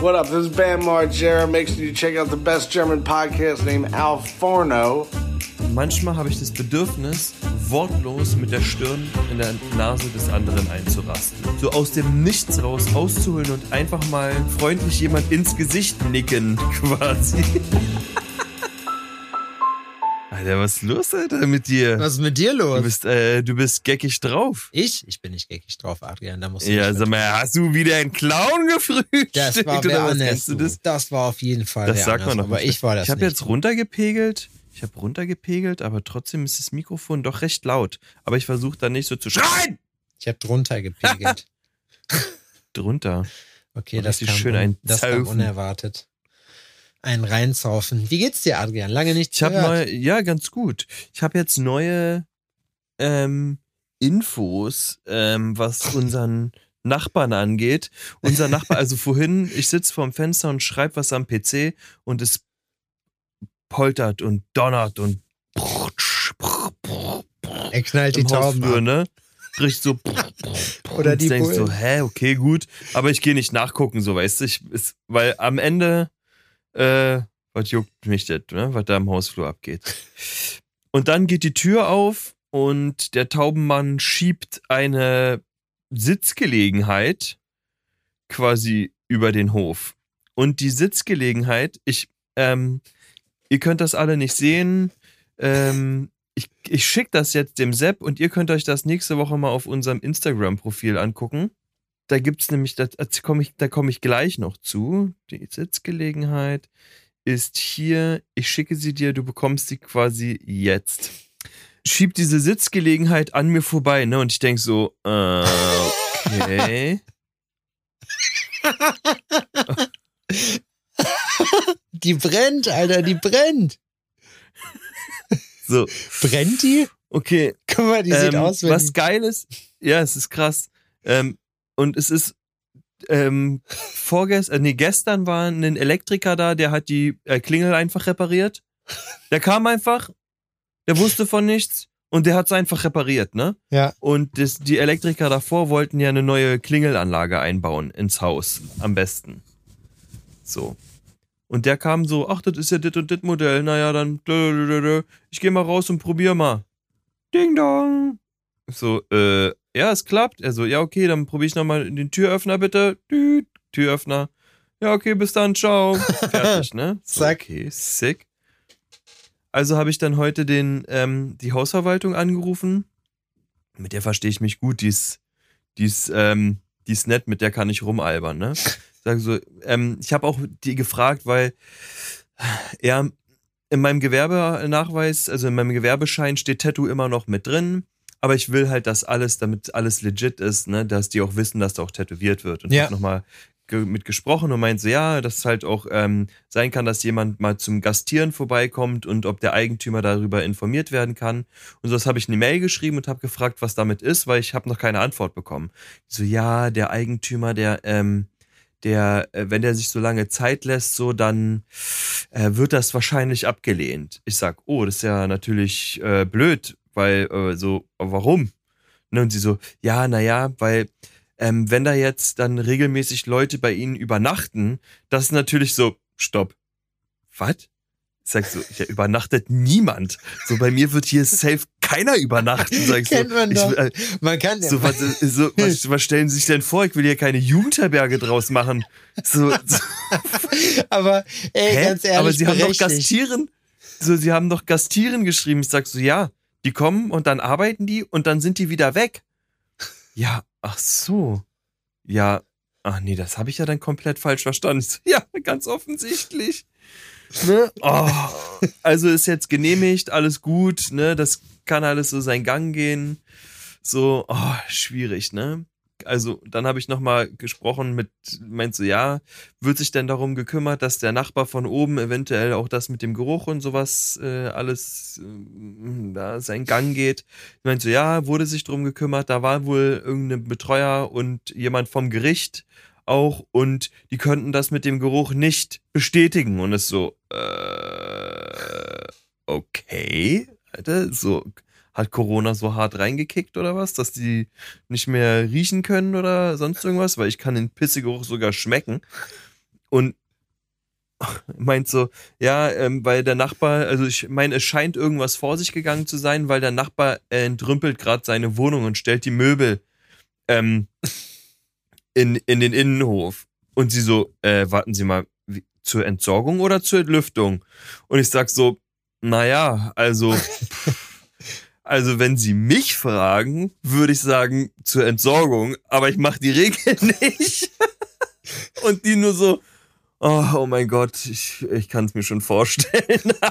What up? This is Bam Margera. Make sure you check out the best German podcast named Al Forno. Manchmal habe ich das Bedürfnis, wortlos mit der Stirn in der Nase des anderen einzurasten. So aus dem Nichts raus auszuholen und einfach mal freundlich jemand ins Gesicht nicken, quasi. Alter, was ist los, Alter, mit dir? Was ist mit dir los? Du bist, äh, du bist geckig drauf. ich? Ich bin nicht geckig drauf, Adrian. Da musst du Ja, sag mal, hast du wieder einen Clown gefrühstückt? Das war wer anders. Das? Das war auf jeden Fall Das sagt man doch. Aber ich war das Ich habe jetzt runtergepegelt. Ich habe runtergepegelt, aber trotzdem ist das Mikrofon doch recht laut. Aber ich versuche da nicht so zu schreien. Ich habe drunter gepegelt. Drunter. Okay, Und das kam, schön ein das kam unerwartet. Ein Reinsaufen. Wie geht's dir, Adrian? Lange nichts Ich gehört. neue, ja, ganz gut. Ich habe jetzt neue ähm, Infos, ähm, was unseren Nachbarn angeht. Unser Nachbar, also vorhin, ich sitze vorm Fenster und schreibe was am PC und es poltert und donnert und er knallt die Tauben Hausflur, ne? Bricht so. Oder und die denkst so, hä, okay, gut. Aber ich gehe nicht nachgucken, so weißt du. Ich, ist, weil am Ende, äh, was juckt mich das, ne? was da im Hausflur abgeht. Und dann geht die Tür auf und der Taubenmann schiebt eine Sitzgelegenheit quasi über den Hof. Und die Sitzgelegenheit, ich, ähm, ihr könnt das alle nicht sehen. Ähm, ich, ich schicke das jetzt dem Sepp und ihr könnt euch das nächste Woche mal auf unserem Instagram-Profil angucken. Da gibt's nämlich, da komme ich, da komme ich gleich noch zu. Die Sitzgelegenheit ist hier. Ich schicke sie dir, du bekommst sie quasi jetzt. Schieb diese Sitzgelegenheit an mir vorbei, ne? Und ich denk so, äh, okay. Die brennt, Alter, die brennt. So, Brennt die? okay. Guck mal, die sieht ähm, aus, wenn was geil ist, ja, es ist krass. Ähm, und es ist ähm, vorgestern, äh, nee, gestern war ein Elektriker da, der hat die äh, Klingel einfach repariert. Der kam einfach, der wusste von nichts und der hat es einfach repariert, ne? Ja. Und das, die Elektriker davor wollten ja eine neue Klingelanlage einbauen ins Haus, am besten. So. Und der kam so, ach, das ist ja dit und dit Modell, naja, dann, ich geh mal raus und probier mal. Ding dong. So, äh, ja, es klappt. Er so, ja, okay, dann probiere ich nochmal den Türöffner bitte. Düt, Türöffner. Ja, okay, bis dann, ciao. Fertig, ne? So, Zack. Okay, sick. Also habe ich dann heute den, ähm, die Hausverwaltung angerufen. Mit der verstehe ich mich gut. Die ist, die ist, ähm, die ist nett, mit der kann ich rumalbern, ne? Sag so, ähm, ich habe auch die gefragt, weil er in meinem Gewerbenachweis, also in meinem Gewerbeschein steht Tattoo immer noch mit drin. Aber ich will halt, dass alles, damit alles legit ist, ne, dass die auch wissen, dass da auch tätowiert wird. Und Ja. ich nochmal mit gesprochen und meinte ja, dass es halt auch ähm, sein kann, dass jemand mal zum Gastieren vorbeikommt und ob der Eigentümer darüber informiert werden kann. Und so das habe ich eine Mail geschrieben und habe gefragt, was damit ist, weil ich habe noch keine Antwort bekommen. So, ja, der Eigentümer, der, ähm, der, äh, wenn der sich so lange Zeit lässt, so dann äh, wird das wahrscheinlich abgelehnt. Ich sag, oh, das ist ja natürlich äh, blöd, weil äh, so, warum? Ne, und sie so, ja, naja, weil ähm, wenn da jetzt dann regelmäßig Leute bei ihnen übernachten, das ist natürlich so, stopp. Was? Ich sag so, ja, übernachtet niemand. So, bei mir wird hier safe keiner übernachten, sag ich Kennt so. man ich, doch. äh, Man kann so, was, so was, was stellen Sie sich denn vor? Ich will hier keine Jugendherberge draus machen. So, so aber ey, Hä? ganz ehrlich, Aber sie haben doch berechtigt. Gastieren. So, sie haben doch Gastieren geschrieben. Ich sag so, ja, die kommen und dann arbeiten die und dann sind die wieder weg. Ja, ach so. Ja, ach nee, das habe ich ja dann komplett falsch verstanden. So, ja, ganz offensichtlich. Ne? Oh, also ist jetzt genehmigt, alles gut, ne? Das kann alles so seinen Gang gehen. So, oh, schwierig, ne? Also, dann habe ich nochmal gesprochen mit, meinst du, ja, wird sich denn darum gekümmert, dass der Nachbar von oben eventuell auch das mit dem Geruch und sowas äh, alles äh, da seinen Gang geht? Meinte so, ja, wurde sich darum gekümmert, da war wohl irgendein Betreuer und jemand vom Gericht auch und die könnten das mit dem Geruch nicht bestätigen und es so, äh, okay, Alter, so hat Corona so hart reingekickt oder was, dass die nicht mehr riechen können oder sonst irgendwas, weil ich kann den Pissegeruch sogar schmecken. und meint so, ja, ähm, weil der Nachbar, also ich meine, es scheint irgendwas vor sich gegangen zu sein, weil der Nachbar äh, entrümpelt gerade seine Wohnung und stellt die Möbel ähm, in, in den Innenhof. Und sie so, äh, warten Sie mal, wie, zur Entsorgung oder zur Entlüftung? Und ich sag so, naja, also, also wenn Sie mich fragen, würde ich sagen zur Entsorgung, aber ich mache die Regel nicht. Und die nur so, oh, oh mein Gott, ich, ich kann es mir schon vorstellen.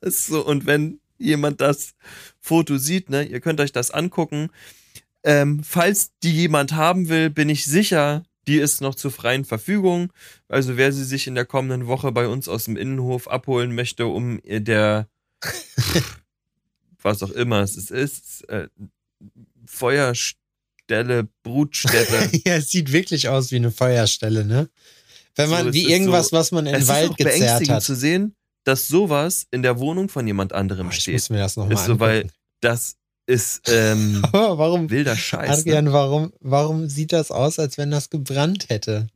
So, und wenn jemand das Foto sieht, ne, ihr könnt euch das angucken. Ähm, falls die jemand haben will, bin ich sicher, die ist noch zur freien Verfügung. Also wer sie sich in der kommenden Woche bei uns aus dem Innenhof abholen möchte, um der was auch immer es ist, äh, Feuerstelle, Brutstätte. ja, es sieht wirklich aus wie eine Feuerstelle, ne? Wenn man So, es wie ist irgendwas, so- was man in es den Wald ist auch gezerrt beängstigend hat. zu sehen, dass sowas in der Wohnung von jemand anderem Oh, ich steht. muss mir das nochmal Ist so, weil das ist ähm, Aber warum, wilder Scheiß. Ne? Adrian, warum, warum sieht das aus, als wenn das gebrannt hätte?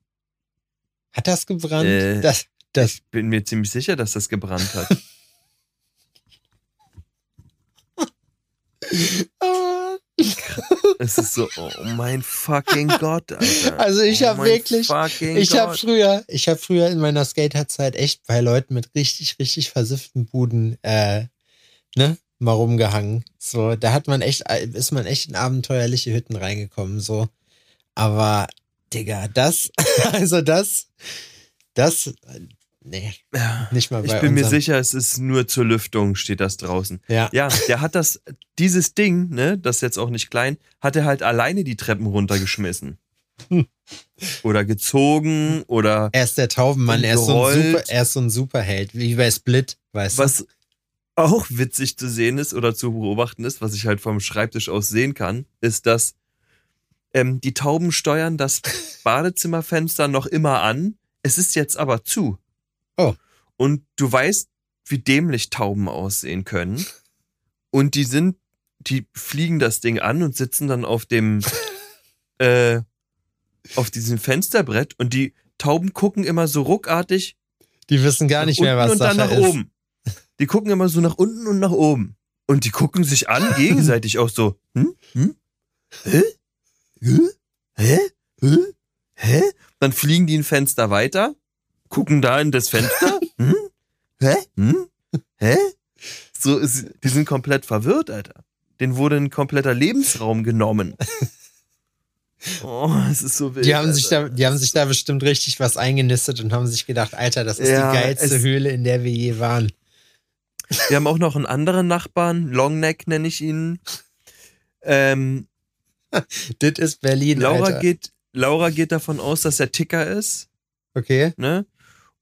Hat das gebrannt? Äh, das, das, Ich bin mir ziemlich sicher, dass das gebrannt hat. es ist so, oh mein fucking Gott, Alter. Also ich oh hab mein wirklich- ich habe früher, ich habe früher in meiner Skaterzeit echt bei Leuten mit richtig, richtig versifften Buden, äh, ne, mal rumgehangen. So, da hat man echt, ist man echt in abenteuerliche Hütten reingekommen, so. Aber, Digga, das, also das, das, nee, Ja. nicht mal bei Ich bin mir unserem- sicher, es ist nur zur Lüftung, steht das draußen. Ja. Ja, der hat das, dieses Ding, ne, das ist jetzt auch nicht klein, hat er halt alleine die Treppen runtergeschmissen. Hm. Oder gezogen oder Er ist der Taubenmann, er ist, so ein super, er ist so ein Superheld, wie bei Split, weißt du? was auch witzig zu sehen ist oder zu beobachten ist, was ich halt vom Schreibtisch aus sehen kann, ist, dass ähm, die Tauben steuern das Badezimmerfenster noch immer an. Es ist jetzt aber zu. Oh. Und du weißt, wie dämlich Tauben aussehen können. Und die sind, die fliegen das Ding an und sitzen dann auf dem, äh, auf diesem Fensterbrett und die Tauben gucken immer so ruckartig Die wissen gar nicht mehr, was und dann nach ist. oben. Die gucken immer so nach unten und nach oben. Und die gucken sich an, gegenseitig auch so, hm? Hm? Hä? Hä? Hä? Hä? Dann fliegen die ein Fenster weiter, gucken da in das Fenster. Hm? Hä? Hm? Hä? So ist, die sind komplett verwirrt, Alter. Den wurde ein kompletter Lebensraum genommen. Oh, es ist so wild. Die haben, sich da, die haben sich da bestimmt richtig was eingenistet und haben sich gedacht, Alter, das ist Ja, die geilste Höhle, in der wir je waren. Wir haben auch noch einen anderen Nachbarn, Longneck nenne ich ihn. Ähm, Das ist Berlin, Laura Alter. geht, Laura geht davon aus, dass er Ticker ist, Okay. ne?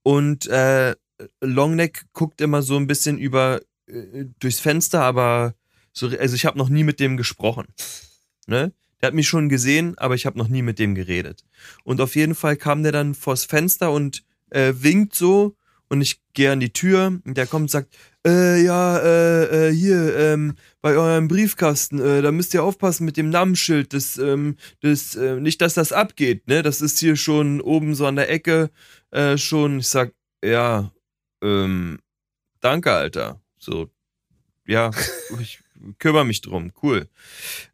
Und äh, Longneck guckt immer so ein bisschen über äh, durchs Fenster, aber so, also ich habe noch nie mit dem gesprochen, ne? Der hat mich schon gesehen, aber ich habe noch nie mit dem geredet. Und auf jeden Fall kam der dann vors Fenster und äh, winkt so und ich gehe an die Tür und der kommt und sagt, äh, ja, äh, äh, hier, ähm, bei eurem Briefkasten, äh, da müsst ihr aufpassen mit dem Namensschild, das, ähm, das, äh, nicht, dass das abgeht, ne? Das ist hier schon oben so an der Ecke äh, schon. Ich sag, ja, ähm, danke, Alter. So, ja, ich kümmere mich drum, cool.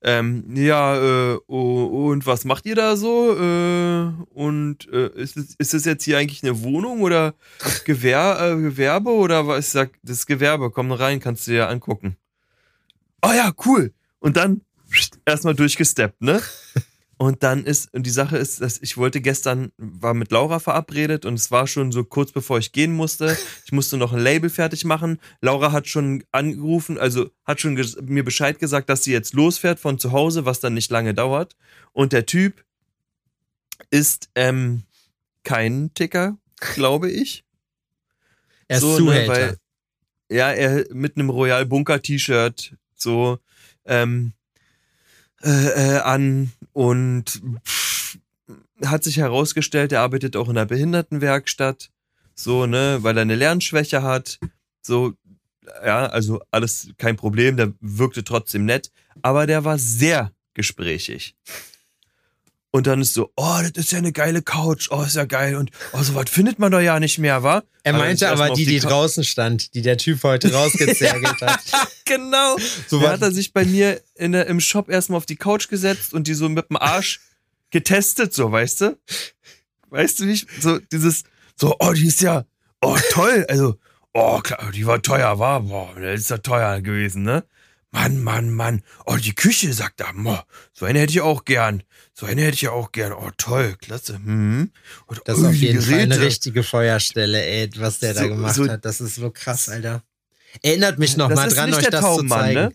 Ähm, ja, äh, oh, und was macht ihr da so? Äh, und äh, ist, ist es jetzt hier eigentlich eine Wohnung oder Gewer äh, Gewerbe oder was? Ich sag, das ist Gewerbe, komm rein, kannst du dir angucken. Oh ja, cool. Und dann erstmal durchgesteppt, ne? Und dann ist, und die Sache ist, dass ich wollte gestern, war mit Laura verabredet und es war schon so kurz bevor ich gehen musste. Ich musste noch ein Label fertig machen. Laura hat schon angerufen, also hat schon mir Bescheid gesagt, dass sie jetzt losfährt von zu Hause, was dann nicht lange dauert. Und der Typ ist ähm, kein Ticker, glaube ich. Er ist So, ne, Zuhälter. weil- Ja, er mit einem Royal Bunker T-Shirt so ähm, äh, äh, an und pff, hat sich herausgestellt, er arbeitet auch in der Behindertenwerkstatt, so, ne, weil er eine Lernschwäche hat. So, ja, also alles kein Problem, der wirkte trotzdem nett, aber der war sehr gesprächig. Und dann ist so, oh, das ist ja eine geile Couch, oh, ist ja geil. Und oh, so was findet man doch ja nicht mehr, wa? Er Aber meinte aber auf die, die Cou- draußen stand, die der Typ heute rausgezergelt hat. Genau. So was- hat er sich bei mir in der, im Shop erstmal auf die Couch gesetzt und die so mit dem Arsch getestet, so, weißt du? Weißt du nicht? So dieses, so, oh, die ist ja, oh, toll. Also, oh, klar, die war teuer, war, boah, das ist ja teuer gewesen, ne? Mann, Mann, Mann. Oh, die Küche, sagt er. Boah, so eine hätte ich auch gern. So eine hätte ich auch gern. Oh, toll, klasse. Mhm. Und, Das ist oh, auf jeden Fall eine Geräte. richtige Feuerstelle, ey, was der da So- gemacht so- hat. Das ist so krass, Alter. Erinnert mich noch mal dran, euch der das zu Taubenmann, zeigen. ne?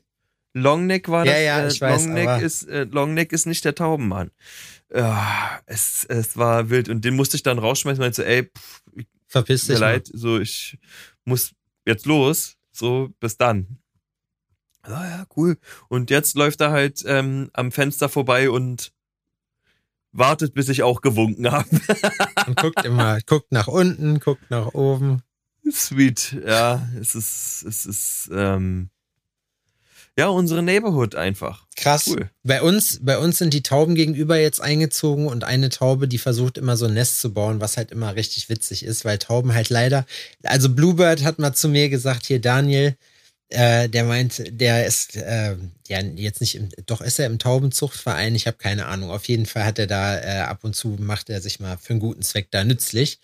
Longneck war Ja, das. ja, äh, ich weiß, Longneck aber- ist, äh, Longneck ist nicht der Taubenmann. Ja, es, es war wild und den musste ich dann rausschmeißen, meinte so, ey, pff, Verpiss tut mir dich mal. leid, so ich muss jetzt los, so bis dann. Ja, ja, cool. Und jetzt läuft er halt ähm, am Fenster vorbei und wartet, bis ich auch gewunken habe. Und guckt immer, guckt nach unten, guckt nach oben. Sweet, ja, es ist, es ist, ähm, ja, unsere Neighborhood einfach. Krass. Cool. Bei uns, bei uns sind die Tauben gegenüber jetzt eingezogen und eine Taube, die versucht immer so ein Nest zu bauen, was halt immer richtig witzig ist, weil Tauben halt leider, also Bluebird hat mal zu mir gesagt, hier Daniel, äh, der meint, der ist äh, ja jetzt nicht im, doch ist er im Taubenzuchtverein, ich habe keine Ahnung. Auf jeden Fall hat er da äh, ab und zu macht er sich mal für einen guten Zweck da nützlich.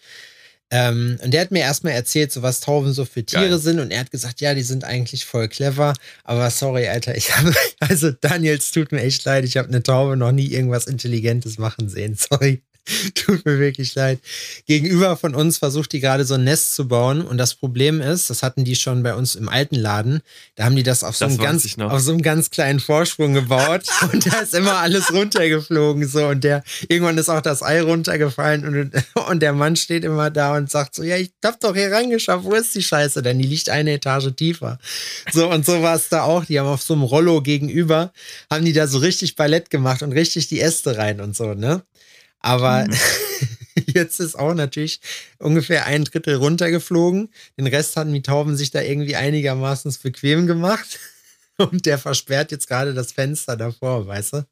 Ähm, und der hat mir erstmal erzählt, so was Tauben so für Tiere Geil. sind und er hat gesagt, ja, die sind eigentlich voll clever, aber sorry, Alter, ich habe, also Daniel, es tut mir echt leid, ich habe eine Taube noch nie irgendwas Intelligentes machen sehen, sorry. Tut mir wirklich leid. Gegenüber von uns versucht die gerade so ein Nest zu bauen und das Problem ist, das hatten die schon bei uns im alten Laden, da haben die das auf so, Das einem, ganz, auf so einem ganz kleinen Vorsprung gebaut und da ist immer alles runtergeflogen so und der, irgendwann ist auch das Ei runtergefallen und, und der Mann steht immer da und sagt so, ja, ich hab doch hier reingeschafft, wo ist die Scheiße denn? Die liegt eine Etage tiefer. So und so war es da auch, die haben auf so einem Rollo gegenüber, haben die da so richtig Ballett gemacht und richtig die Äste rein und so, ne? Aber Mhm. jetzt ist auch natürlich ungefähr ein Drittel runtergeflogen. Den Rest hatten die Tauben sich da irgendwie einigermaßen bequem gemacht. Und der versperrt jetzt gerade das Fenster davor, weißt du?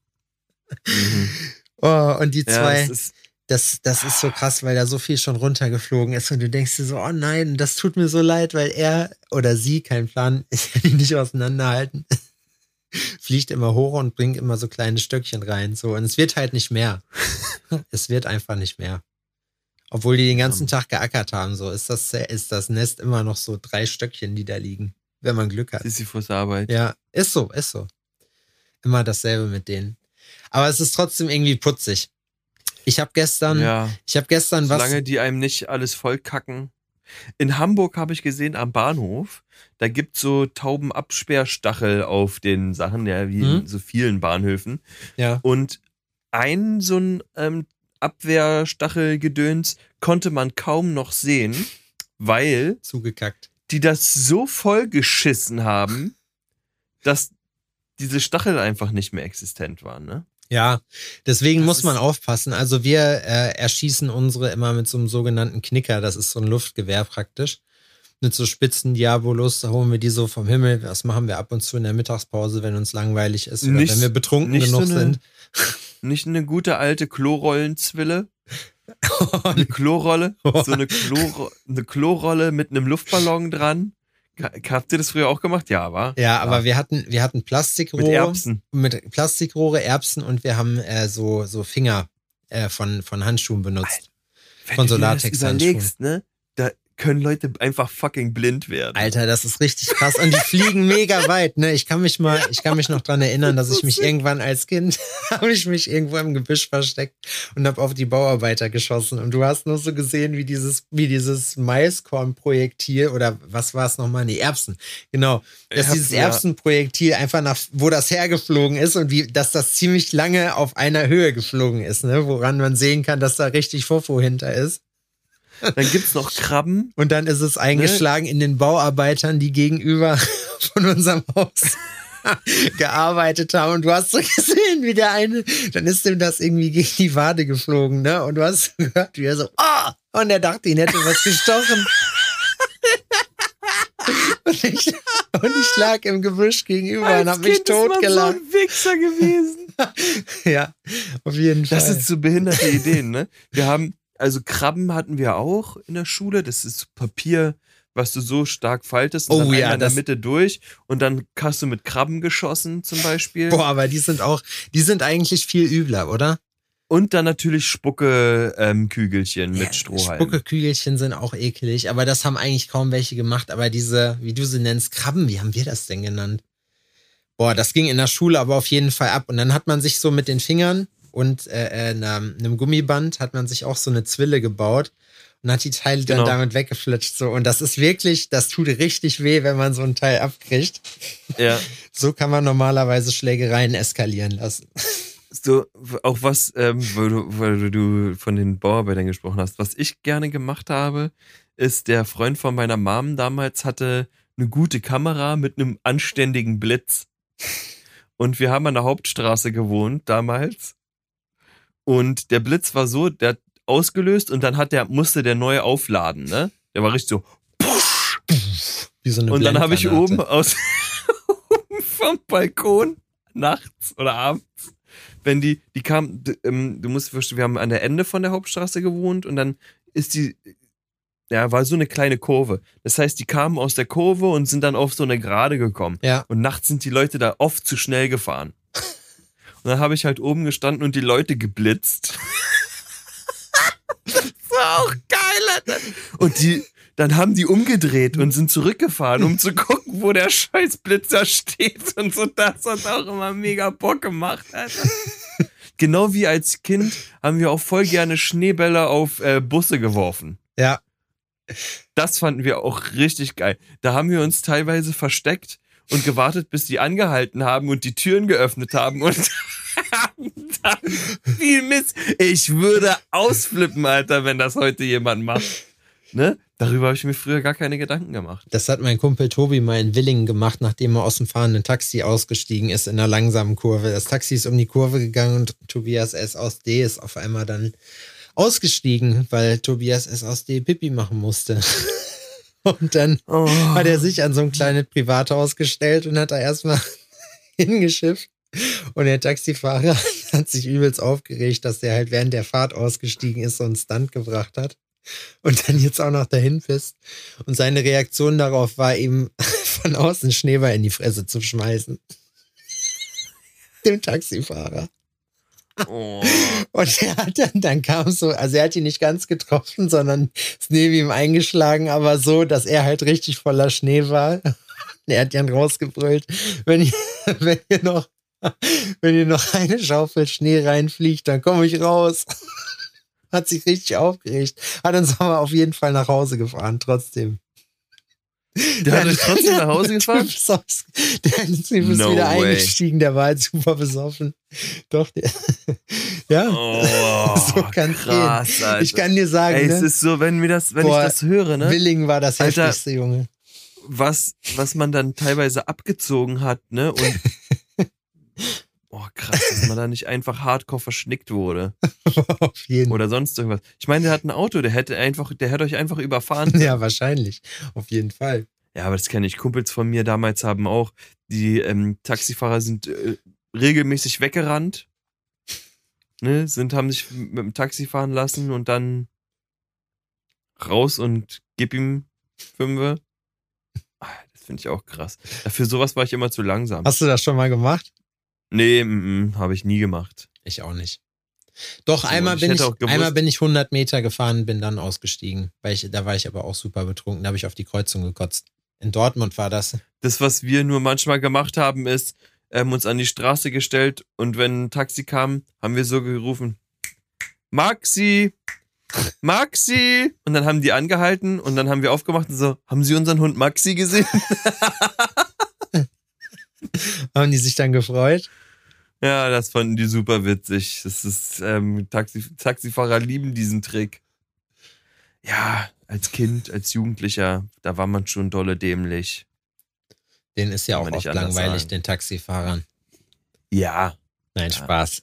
Mhm. Oh, und die Ja, zwei, es ist, das, das ist so krass, weil da so viel schon runtergeflogen ist und du denkst dir so, oh nein, das tut mir so leid, weil er oder sie, kein Plan, ich kann die nicht auseinanderhalten, fliegt immer hoch und bringt immer so kleine Stöckchen rein. So, und es wird halt nicht mehr. es wird einfach nicht mehr. Obwohl die den ganzen Tag geackert haben, so ist das, ist das Nest immer noch so drei Stöckchen, die da liegen, wenn man Glück hat. Sisyphus Arbeit. Ja, ist so, ist so. Immer dasselbe mit denen. Aber es ist trotzdem irgendwie putzig. Ich habe gestern, ja. ich habe gestern was. Solange die einem nicht alles vollkacken. In Hamburg habe ich gesehen am Bahnhof, da gibt so Taubenabsperrstachel auf den Sachen, ja, wie in Mhm. so vielen Bahnhöfen. Ja. Und ein so ein ähm, Abwehrstachelgedöns konnte man kaum noch sehen, weil zugekackt. die das so vollgeschissen haben, dass diese Stachel einfach nicht mehr existent waren, ne? Ja, deswegen Das muss man aufpassen. Also wir äh, erschießen unsere immer mit so einem sogenannten Knicker. Das ist so ein Luftgewehr praktisch. Mit so spitzen Diabolos, da holen wir die so vom Himmel. Das machen wir ab und zu in der Mittagspause, wenn uns langweilig ist oder Nicht- wenn wir betrunken nicht so genug eine- sind. Nicht eine gute alte Klorollenzwille? Eine Klorolle? So eine, Kloro eine Klorolle mit einem Luftballon dran? Habt ihr das früher auch gemacht? Ja, war. Ja, aber wir hatten, wir hatten Plastikrohre. Mit Erbsen. Mit Plastikrohre, Erbsen und wir haben äh, so, so Finger äh, von, von Handschuhen benutzt. Wenn Von so Latexhandschuhen. ne? Können Leute einfach fucking blind werden. Alter, das ist richtig krass. Und die fliegen mega weit, ne? Ich kann mich mal, ich kann mich noch dran erinnern, dass ich mich irgendwann als Kind, habe ich mich irgendwo im Gebüsch versteckt und habe auf die Bauarbeiter geschossen. Und du hast nur so gesehen, wie dieses, wie dieses Maiskornprojektil oder was war es nochmal? Nee, Erbsen. Genau. Dass Erbsen, dieses. Erbsenprojektil einfach nach, wo das hergeflogen ist und wie, dass das ziemlich lange auf einer Höhe geflogen ist, ne? Woran man sehen kann, dass da richtig Fofo hinter ist. Dann gibt's noch Krabben. Und dann ist es eingeschlagen in den Bauarbeitern, die gegenüber von unserem Haus gearbeitet haben. Und du hast so gesehen, wie der eine, dann ist ihm das irgendwie gegen die Wade geflogen, ne? Und du hast so gehört, wie er so, ah! Und er dachte, ihn hätte was gestochen. Und ich, Und ich lag im Gebüsch gegenüber und hab mich Kind ist man totgelacht. so ein Wichser gewesen. Ja, auf jeden Fall. Das sind so behinderte Ideen, ne? Wir haben, also Krabben hatten wir auch in der Schule. Das ist Papier, was du so stark faltest und Oh dann ja, in der Mitte durch und dann hast du mit Krabben geschossen zum Beispiel. Boah, aber die sind auch, die sind eigentlich viel übler, oder? Und dann natürlich Spucke-Kügelchen mit Strohhalm. Spuckekügelchen sind auch eklig, aber das haben eigentlich kaum welche gemacht. Aber diese, wie du sie nennst, Krabben, wie haben wir das denn genannt? Boah, das ging in der Schule aber auf jeden Fall ab. Und dann hat man sich so mit den Fingern und äh, äh, einem, einem Gummiband hat man sich auch so eine Zwille gebaut und hat die Teile dann Genau. damit weggeflitscht. So. Und das ist wirklich, das tut richtig weh, wenn man so ein Teil abkriegt. Ja. So kann man normalerweise Schlägereien eskalieren lassen. So, auch was, ähm, weil, du, weil du von den Bauarbeitern gesprochen hast, was ich gerne gemacht habe, ist, der Freund von meiner Mom damals hatte eine gute Kamera mit einem anständigen Blitz. Und wir haben an der Hauptstraße gewohnt damals. Und der Blitz war so, der hat ausgelöst und dann hat der, musste der neu aufladen, ne? Der war richtig so. Wie so eine Und dann habe ich oben aus vom Balkon nachts oder abends, wenn die, die kam, ähm, du musst verstehen, wir haben an der Ende von der Hauptstraße gewohnt und dann ist die, ja, war so eine kleine Kurve. Das heißt, die kamen aus der Kurve und sind dann auf so eine Gerade gekommen. Ja. Und nachts sind die Leute da oft zu schnell gefahren. Und dann habe ich halt oben gestanden und die Leute geblitzt. das war auch geil, Alter. Und die, dann haben die umgedreht und sind zurückgefahren, um zu gucken, wo der scheiß Blitzer steht. Und so, das hat auch immer mega Bock gemacht, Alter. Genau wie als Kind haben wir auch voll gerne Schneebälle auf äh, Busse geworfen. Ja. Das fanden wir auch richtig geil. Da haben wir uns teilweise versteckt und gewartet, bis die angehalten haben und die Türen geöffnet haben und viel Mist. Ich würde ausflippen, Alter, wenn das heute jemand macht. Ne? Darüber habe ich mir früher gar keine Gedanken gemacht. Das hat mein Kumpel Tobi mal in Willingen gemacht, nachdem er aus dem fahrenden Taxi ausgestiegen ist in einer langsamen Kurve. Das Taxi ist um die Kurve gegangen und Tobias S. aus D ist auf einmal dann ausgestiegen, weil Tobias S. aus D Pipi machen musste. Und dann Oh. hat er sich an so ein kleines Privathaus gestellt und hat da erstmal hingeschifft. Und der Taxifahrer hat sich übelst aufgeregt, dass der halt während der Fahrt ausgestiegen ist und einen Stunt gebracht hat. Und dann jetzt auch noch dahin pisst. Und seine Reaktion darauf war eben, von außen Schneeball in die Fresse zu schmeißen. Dem Taxifahrer. Oh. Und er hat dann, dann kam so, also er hat ihn nicht ganz getroffen, sondern ist neben ihm eingeschlagen, aber so, dass er halt richtig voller Schnee war. Er hat dann rausgebrüllt, wenn ihr, wenn ihr noch, wenn ihr noch eine Schaufel Schnee reinfliegt, dann komme ich raus. Hat sich richtig aufgeregt. Hat uns aber auf jeden Fall nach Hause gefahren, trotzdem. Der hat euch trotzdem nach Hause gefahren? Der ist No wieder way. eingestiegen, der war halt super besoffen. Doch, der, ja. Oh, So kann's krass, Alter. Ich kann dir sagen, Ey, es ne? ist so, wenn mir das, wenn Boah, ich das höre, ne? Willingen war das Alter. heftigste, Junge. was, was man dann teilweise abgezogen hat, ne? Und oh krass, dass man da nicht einfach hardcore verschnickt wurde. Auf jeden Fall. Oder sonst irgendwas. Ich meine, der hat ein Auto, der hätte einfach, der hätte euch einfach überfahren. Ja, wahrscheinlich. Auf jeden Fall. Ja, aber das kenne ich. Kumpels von mir damals haben auch, die ähm, Taxifahrer sind äh, regelmäßig weggerannt. Ne, sind, haben sich mit dem Taxi fahren lassen und dann raus und gib ihm Fünfe. Ah, Das finde ich auch krass. Für sowas war ich immer zu langsam. Hast du das schon mal gemacht? Nee, mm, habe ich nie gemacht. Ich auch nicht. Doch, So, einmal, ich bin ich, einmal bin ich 100 Meter gefahren, bin dann ausgestiegen. Weil ich, da war ich aber auch super betrunken. Da habe ich auf die Kreuzung gekotzt. In Dortmund war das. Das, was wir nur manchmal gemacht haben, ist, ähm, uns an die Straße gestellt und wenn ein Taxi kam, haben wir so gerufen, Maxi, Maxi. Und dann haben die angehalten und dann haben wir aufgemacht und so, haben Sie unseren Hund Maxi gesehen? Haben die sich dann gefreut? Ja, das fanden die super witzig. Das ist, ähm, Taxi, Taxifahrer lieben diesen Trick. Ja, als Kind, als Jugendlicher, da war man schon dolle dämlich. Den ist ja Kann auch oft langweilig, sagen. den Taxifahrern. Ja. Nein, Ja. Spaß.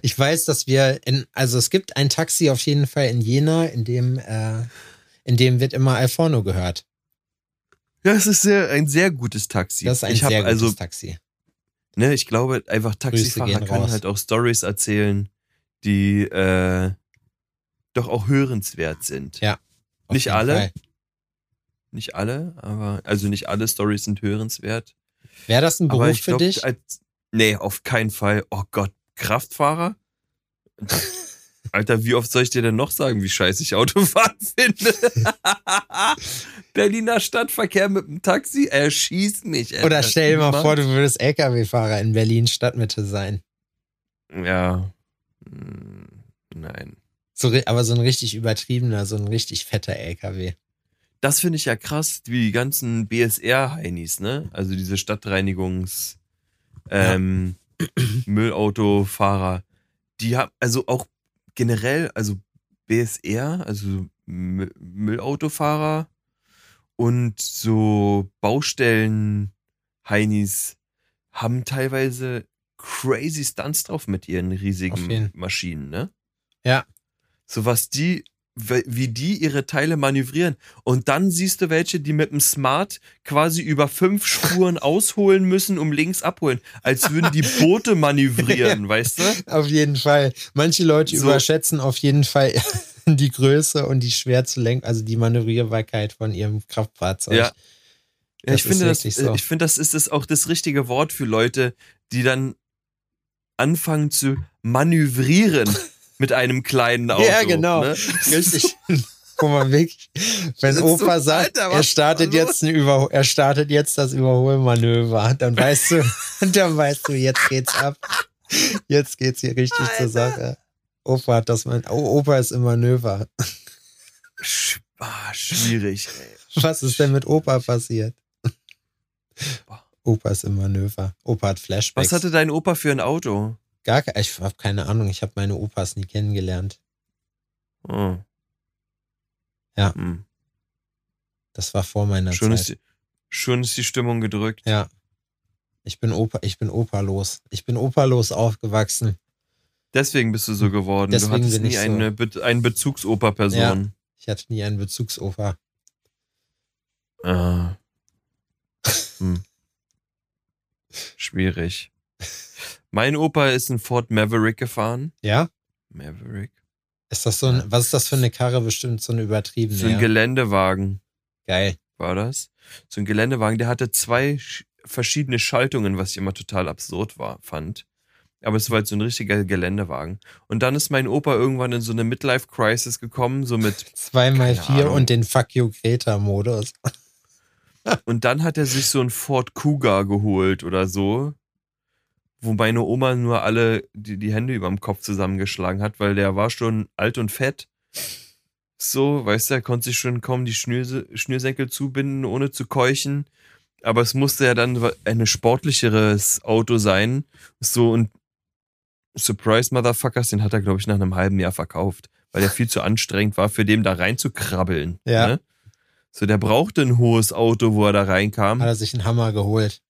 Ich weiß, dass wir in, also es gibt ein Taxi auf jeden Fall in Jena, in dem, äh, in dem wird immer Alforno gehört. Ja, es ist sehr, ein sehr gutes Taxi. Das ist ein ich sehr gutes also, Taxi. Ne, ich glaube, einfach Taxifahrer kann raus. halt auch Stories erzählen, die äh, doch auch hörenswert sind. Ja. Nicht alle. Fall. Nicht alle, aber also nicht alle Stories sind hörenswert. Wäre das ein Beruf für glaub, dich? Als, nee, auf keinen Fall. Oh Gott, Kraftfahrer? Alter, wie oft soll ich dir denn noch sagen, wie scheiße ich Autofahren finde? Berliner Stadtverkehr mit dem Taxi, er schießt mich. Alter. Oder stell dir mal vor, du würdest LKW-Fahrer in Berlin Stadtmitte sein. Ja. Hm, Nein. So, aber so ein richtig übertriebener, so ein richtig fetter LKW. Das finde ich ja krass, wie die ganzen BSR-Heinis, ne? Also diese Stadtreinigungs- ähm, Müllautofahrer. Die haben, also auch generell, also BSR, also Mü- Müllautofahrer und so Baustellen-Heinis haben teilweise crazy Stunts drauf mit ihren riesigen. Maschinen, ne? Ja. So was die, wie die ihre Teile manövrieren. Und dann siehst du welche, die mit dem Smart quasi über fünf Spuren ausholen müssen, um links abholen. Als würden die Boote manövrieren, weißt du? Auf jeden Fall. Manche Leute So. überschätzen auf jeden Fall die Größe und die schwer zu lenken, also die Manövrierbarkeit von ihrem Kraftfahrzeug. Ja. Ja, ich finde, das, so. ich finde, das ist das auch das richtige Wort für Leute, die dann anfangen zu manövrieren mit einem kleinen Auto. Ja, genau. Ne? Richtig. Guck mal, wirklich, wenn Opa so, sagt, Alter, er startet jetzt ein Über er startet jetzt das Überholmanöver, dann weißt du, dann weißt du, jetzt geht's ab. Jetzt geht's hier richtig zur Sache. Opa hat das man oh, Opa ist im Manöver. Ah, schwierig, ey. Was ist denn mit Opa passiert? Opa ist im Manöver. Opa hat Flashbacks. Was hatte dein Opa für ein Auto? Gar ich habe keine Ahnung, ich habe meine Opas nie kennengelernt. Oh. Ja. Hm. Das war vor meiner Schon, Zeit. ist die, schon ist die Stimmung gedrückt. Ja. Ich bin Opa, ich bin Opa-los. Ich bin Opa-los aufgewachsen. Deswegen bist du so geworden. Deswegen du hattest nie so. eine, Be einen Bezugsoper-Person. Ich hatte nie einen Bezugsopa. Ah. Hm. Schwierig. Mein Opa ist ein Ford Maverick gefahren. Ja? Maverick. Ist das so ein, was ist das für eine Karre? Bestimmt so eine übertriebene. So ein ja? Geländewagen Geil. war das. So ein Geländewagen, der hatte zwei sch- verschiedene Schaltungen, was ich immer total absurd war, fand. Aber es war halt so ein richtiger Geländewagen. Und dann ist mein Opa irgendwann in so eine Midlife-Crisis gekommen, so mit Zweimal Keine vier Ahnung. und den Fuck You Greta-Modus. Und dann hat er sich so ein Ford Cougar geholt oder so, wo meine Oma nur alle die, die Hände über dem Kopf zusammengeschlagen hat, weil der war schon alt und fett. So, weißt du, er konnte sich schon kaum die Schnürse, Schnürsenkel zubinden, ohne zu keuchen. Aber es musste ja dann ein sportlicheres Auto sein. So, und Surprise Motherfuckers, den hat er, glaube ich, nach einem halben Jahr verkauft, weil der viel zu anstrengend war, für den da reinzukrabbeln. Ja. Ne? So, der brauchte ein hohes Auto, wo er da reinkam. Hat er sich einen Hammer geholt.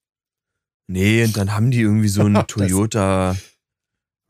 Nee, und dann haben die irgendwie so einen Toyota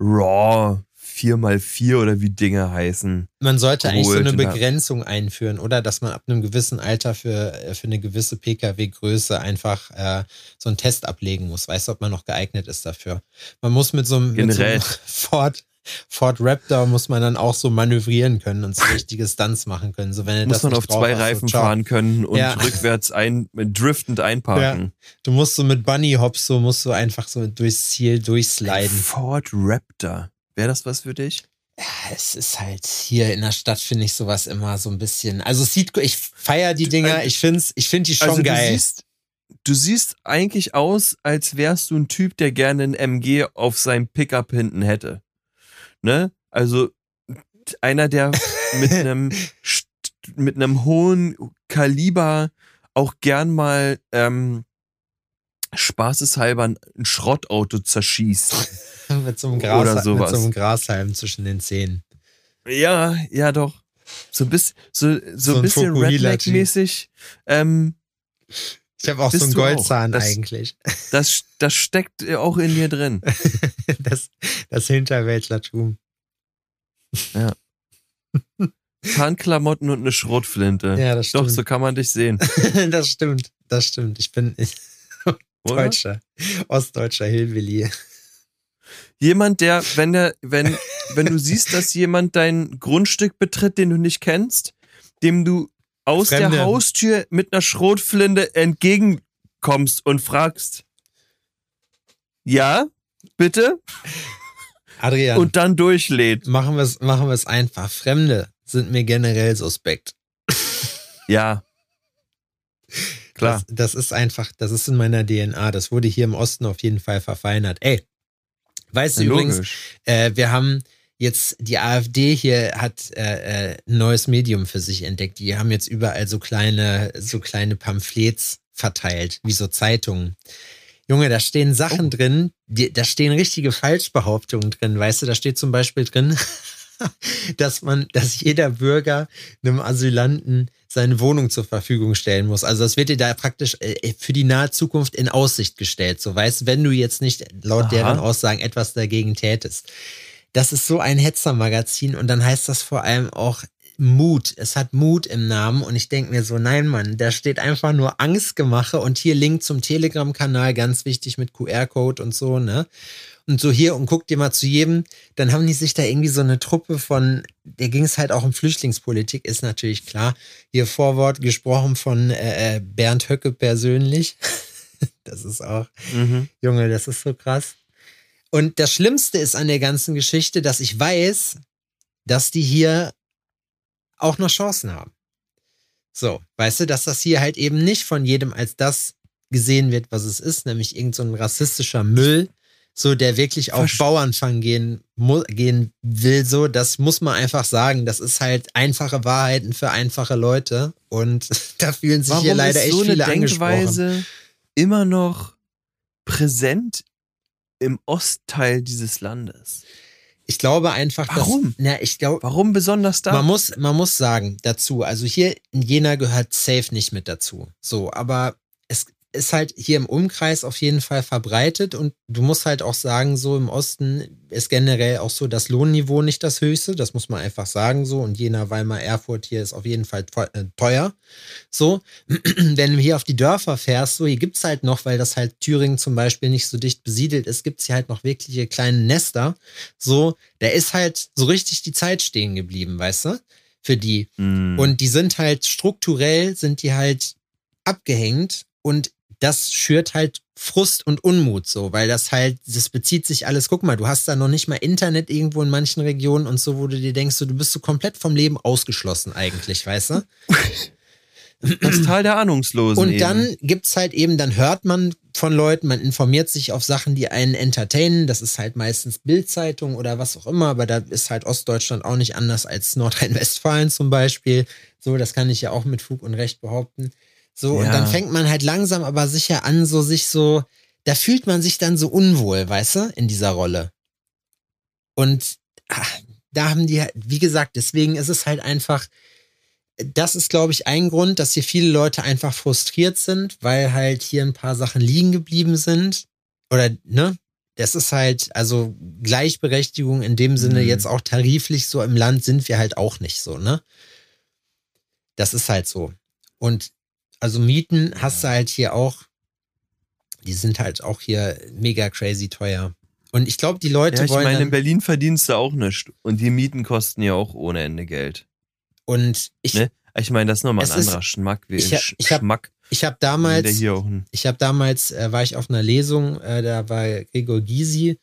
Raw 4x4 oder wie Dinge heißen. Man sollte eigentlich so eine Begrenzung einführen, oder? Dass man ab einem gewissen Alter für, äh, für eine gewisse Pkw-Größe einfach äh, so einen Test ablegen muss. Weißt du, ob man noch geeignet ist dafür? Man muss mit so einem, mit so einem. Ford, Ford Raptor muss man dann auch so manövrieren können und so richtige Stunts machen können. So, wenn Muss man auf zwei hast, so, Reifen ciao. fahren können und Ja. rückwärts ein, driftend einparken. Du musst so mit Bunny Hops, so musst du einfach so durchs Ziel durchsliden. Ford Raptor. Wäre das was für dich? Ja, es ist halt hier in der Stadt finde ich sowas immer so ein bisschen. Also es sieht, ich feier die Dinger, ich find's, ich find die schon also geil. Du siehst, du siehst eigentlich aus, als wärst du ein Typ, der gerne ein MG auf seinem Pickup hinten hätte. Ne? Also einer, der mit einem mit einem hohen Kaliber auch gern mal ähm, spaßeshalber ein Schrottauto zerschießt. mit so einem Gras, Oder mit sowas. so einem Grashalm zwischen den Zähnen. Ja, ja doch. So ein bisschen, so, so, So ein bisschen. Redneck-mäßig. Ähm, Ich habe auch so Bist einen du auch. Goldzahn Das- eigentlich. das, das steckt auch in dir drin. Das, das Hinterwäldlertum. Tarnklamotten und eine Schrotflinte. Ja, das Doch, stimmt. so kann man dich sehen. das stimmt. das stimmt. Ich bin Oder? Deutscher, ostdeutscher Hillbilly. Jemand, der, wenn der, wenn, wenn du siehst, dass jemand dein Grundstück betritt, den du nicht kennst, dem du aus Fremde. der Haustür mit einer Schrotflinte entgegenkommst und fragst, ja, bitte, Adrian, und dann durchlädt. machen wir es machen wir's einfach. Fremde sind mir generell suspekt. Ja. Klar. Das, das ist einfach, das ist in meiner DNA. Das wurde hier im Osten auf jeden Fall verfeinert. Ey, weißt du Ja, übrigens, logisch. äh, wir haben jetzt, die AfD hier hat äh, äh, ein neues Medium für sich entdeckt. Die haben jetzt überall so kleine, so kleine Pamphlets verteilt, wie so Zeitungen. Junge, da stehen Sachen Oh. drin, die, da stehen richtige Falschbehauptungen drin, weißt du, da steht zum Beispiel drin, dass man, dass jeder Bürger einem Asylanten seine Wohnung zur Verfügung stellen muss. Also das wird dir da praktisch äh, für die nahe Zukunft in Aussicht gestellt. So weißt, wenn du jetzt nicht laut Aha. deren Aussagen etwas dagegen tätest. Das ist so ein Hetzermagazin und dann heißt das vor allem auch Mut. Es hat Mut im Namen und ich denke mir so, nein, Mann, da steht einfach nur Angstgemache und hier Link zum Telegram-Kanal, ganz wichtig mit QR-Code und so, ne? Und so hier und guck dir mal zu jedem, dann haben die sich da irgendwie so eine Truppe von, der ging es halt auch um Flüchtlingspolitik, ist natürlich klar. Hier Vorwort gesprochen von äh, äh, Bernd Höcke persönlich. Das ist auch, Mhm. Junge, das ist so krass. Und das Schlimmste ist an der ganzen Geschichte, dass ich weiß, dass die hier auch noch Chancen haben. So, weißt du, dass das hier halt eben nicht von jedem als das gesehen wird, was es ist, nämlich irgend so ein rassistischer Müll, so der wirklich auf Verst- Bauernfang gehen, gehen will, so, das muss man einfach sagen. Das ist halt einfache Wahrheiten für einfache Leute und da fühlen sich Warum hier leider ist echt so eine viele angesprochen. Denkweise immer noch präsent im Ostteil dieses Landes? Ich glaube einfach, Warum? dass, na, ich glaube, Warum besonders da? Man muss, man muss sagen dazu, also hier in Jena gehört Safe nicht mit dazu. So, aber ist halt hier im Umkreis auf jeden Fall verbreitet und du musst halt auch sagen, so im Osten ist generell auch so das Lohnniveau nicht das höchste, das muss man einfach sagen so und Jena, Weimar, Erfurt hier ist auf jeden Fall äh, teuer. So, wenn du hier auf die Dörfer fährst, so hier gibt's halt noch, weil das halt Thüringen zum Beispiel nicht so dicht besiedelt ist, gibt's hier halt noch wirkliche kleine Nester. So, da ist halt so richtig die Zeit stehen geblieben, weißt du? Für die. Mm. Und die sind halt strukturell, sind die halt abgehängt und das schürt halt Frust und Unmut so, weil das halt, das bezieht sich alles, guck mal, du hast da noch nicht mal Internet irgendwo in manchen Regionen und so, wo du dir denkst, so, du bist so komplett vom Leben ausgeschlossen eigentlich, weißt du? das Tal der Ahnungslosen. Und eben. dann gibt's halt eben, dann hört man von Leuten, man informiert sich auf Sachen, die einen entertainen. Das ist halt meistens Bildzeitung oder was auch immer, aber da ist halt Ostdeutschland auch nicht anders als Nordrhein-Westfalen zum Beispiel. So, das kann ich ja auch mit Fug und Recht behaupten. So, und Ja. dann fängt man halt langsam aber sicher an, so sich so, da fühlt man sich dann so unwohl, weißt du, in dieser Rolle. Und ah, da haben die, halt- wie gesagt, deswegen ist es halt einfach, das ist, glaube ich, ein Grund, dass hier viele Leute einfach frustriert sind, weil halt hier ein paar Sachen liegen geblieben sind. Oder, ne? Das ist halt, also Gleichberechtigung in dem Sinne, Mhm. jetzt auch tariflich so im Land sind wir halt auch nicht so, ne? Das ist halt so. Und also Mieten hast du halt hier auch, die sind halt auch hier mega crazy teuer. Und ich glaube, die Leute ja, ich wollen. meine, in Berlin verdienst du auch nichts. Und die Mieten kosten ja auch ohne Ende Geld. und ich, Ne? Ich meine, das ist nochmal ein Es ist- anderer Schmack. Wie ich hab- ich hab Schmack. ich habe Der damals. ich habe damals, äh, war ich auf einer Lesung, äh, da war Gregor Gysi,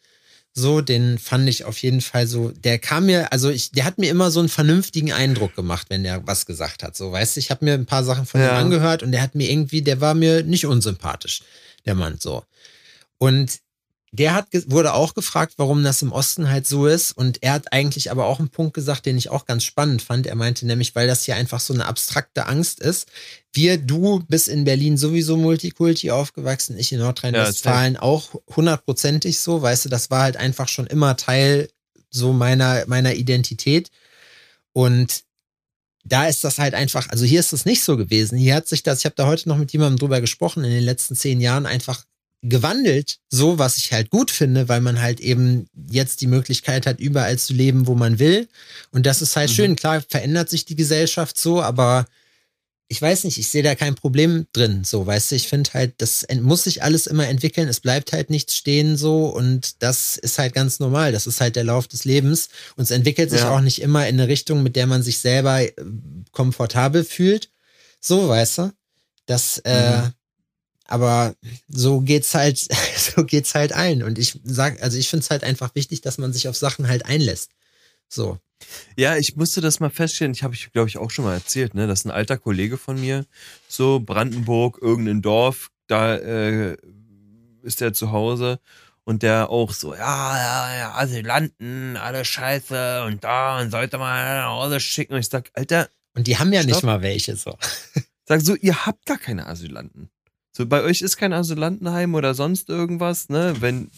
so, den fand ich auf jeden Fall so, der kam mir, also ich, der hat mir immer so einen vernünftigen Eindruck gemacht, wenn der was gesagt hat, so, weißt du, ich habe mir ein paar Sachen von ihm Ja. angehört und der hat mir irgendwie, der war mir nicht unsympathisch, der Mann, so. Und der hat, wurde auch gefragt, warum das im Osten halt so ist. Und er hat eigentlich aber auch einen Punkt gesagt, den ich auch ganz spannend fand. Er meinte nämlich, weil das hier einfach so eine abstrakte Angst ist. Wir, du bist in Berlin sowieso Multikulti aufgewachsen, ich in Nordrhein-Westfalen auch hundertprozentig so. Weißt du, das war halt einfach schon immer Teil so meiner, meiner Identität. Und da ist das halt einfach, also hier ist es nicht so gewesen. Hier hat sich das, ich habe da heute noch mit jemandem drüber gesprochen, in den letzten zehn Jahren einfach gewandelt, so was ich halt gut finde, weil man halt eben jetzt die Möglichkeit hat, überall zu leben, wo man will. Und das ist halt Mhm. schön. Klar verändert sich die Gesellschaft so, aber ich weiß nicht, ich sehe da kein Problem drin, so, weißt du, ich finde halt, das muss sich alles immer entwickeln, es bleibt halt nichts stehen so und das ist halt ganz normal, das ist halt der Lauf des Lebens und es entwickelt sich Ja. auch nicht immer in eine Richtung, mit der man sich selber äh, komfortabel fühlt, so, weißt du, das, äh, Mhm. Aber so geht's halt, so geht's halt allen und ich sag, also ich finde es halt einfach wichtig, dass man sich auf Sachen halt einlässt, so. Ja, ich musste das mal feststellen. Ich habe ich, glaube ich, auch schon mal erzählt, ne? Das ist ein alter Kollege von mir, so Brandenburg, irgendein Dorf, da äh, ist er zu Hause und der auch so, ja, ja, ja, Asylanten, alle Scheiße und da und sollte man nach Hause schicken. Und ich sag, Alter, Und die haben ja nicht Stopp. mal welche, so. sag so, ihr habt gar keine Asylanten. So, bei euch ist kein Asylantenheim oder sonst irgendwas, ne? Wenn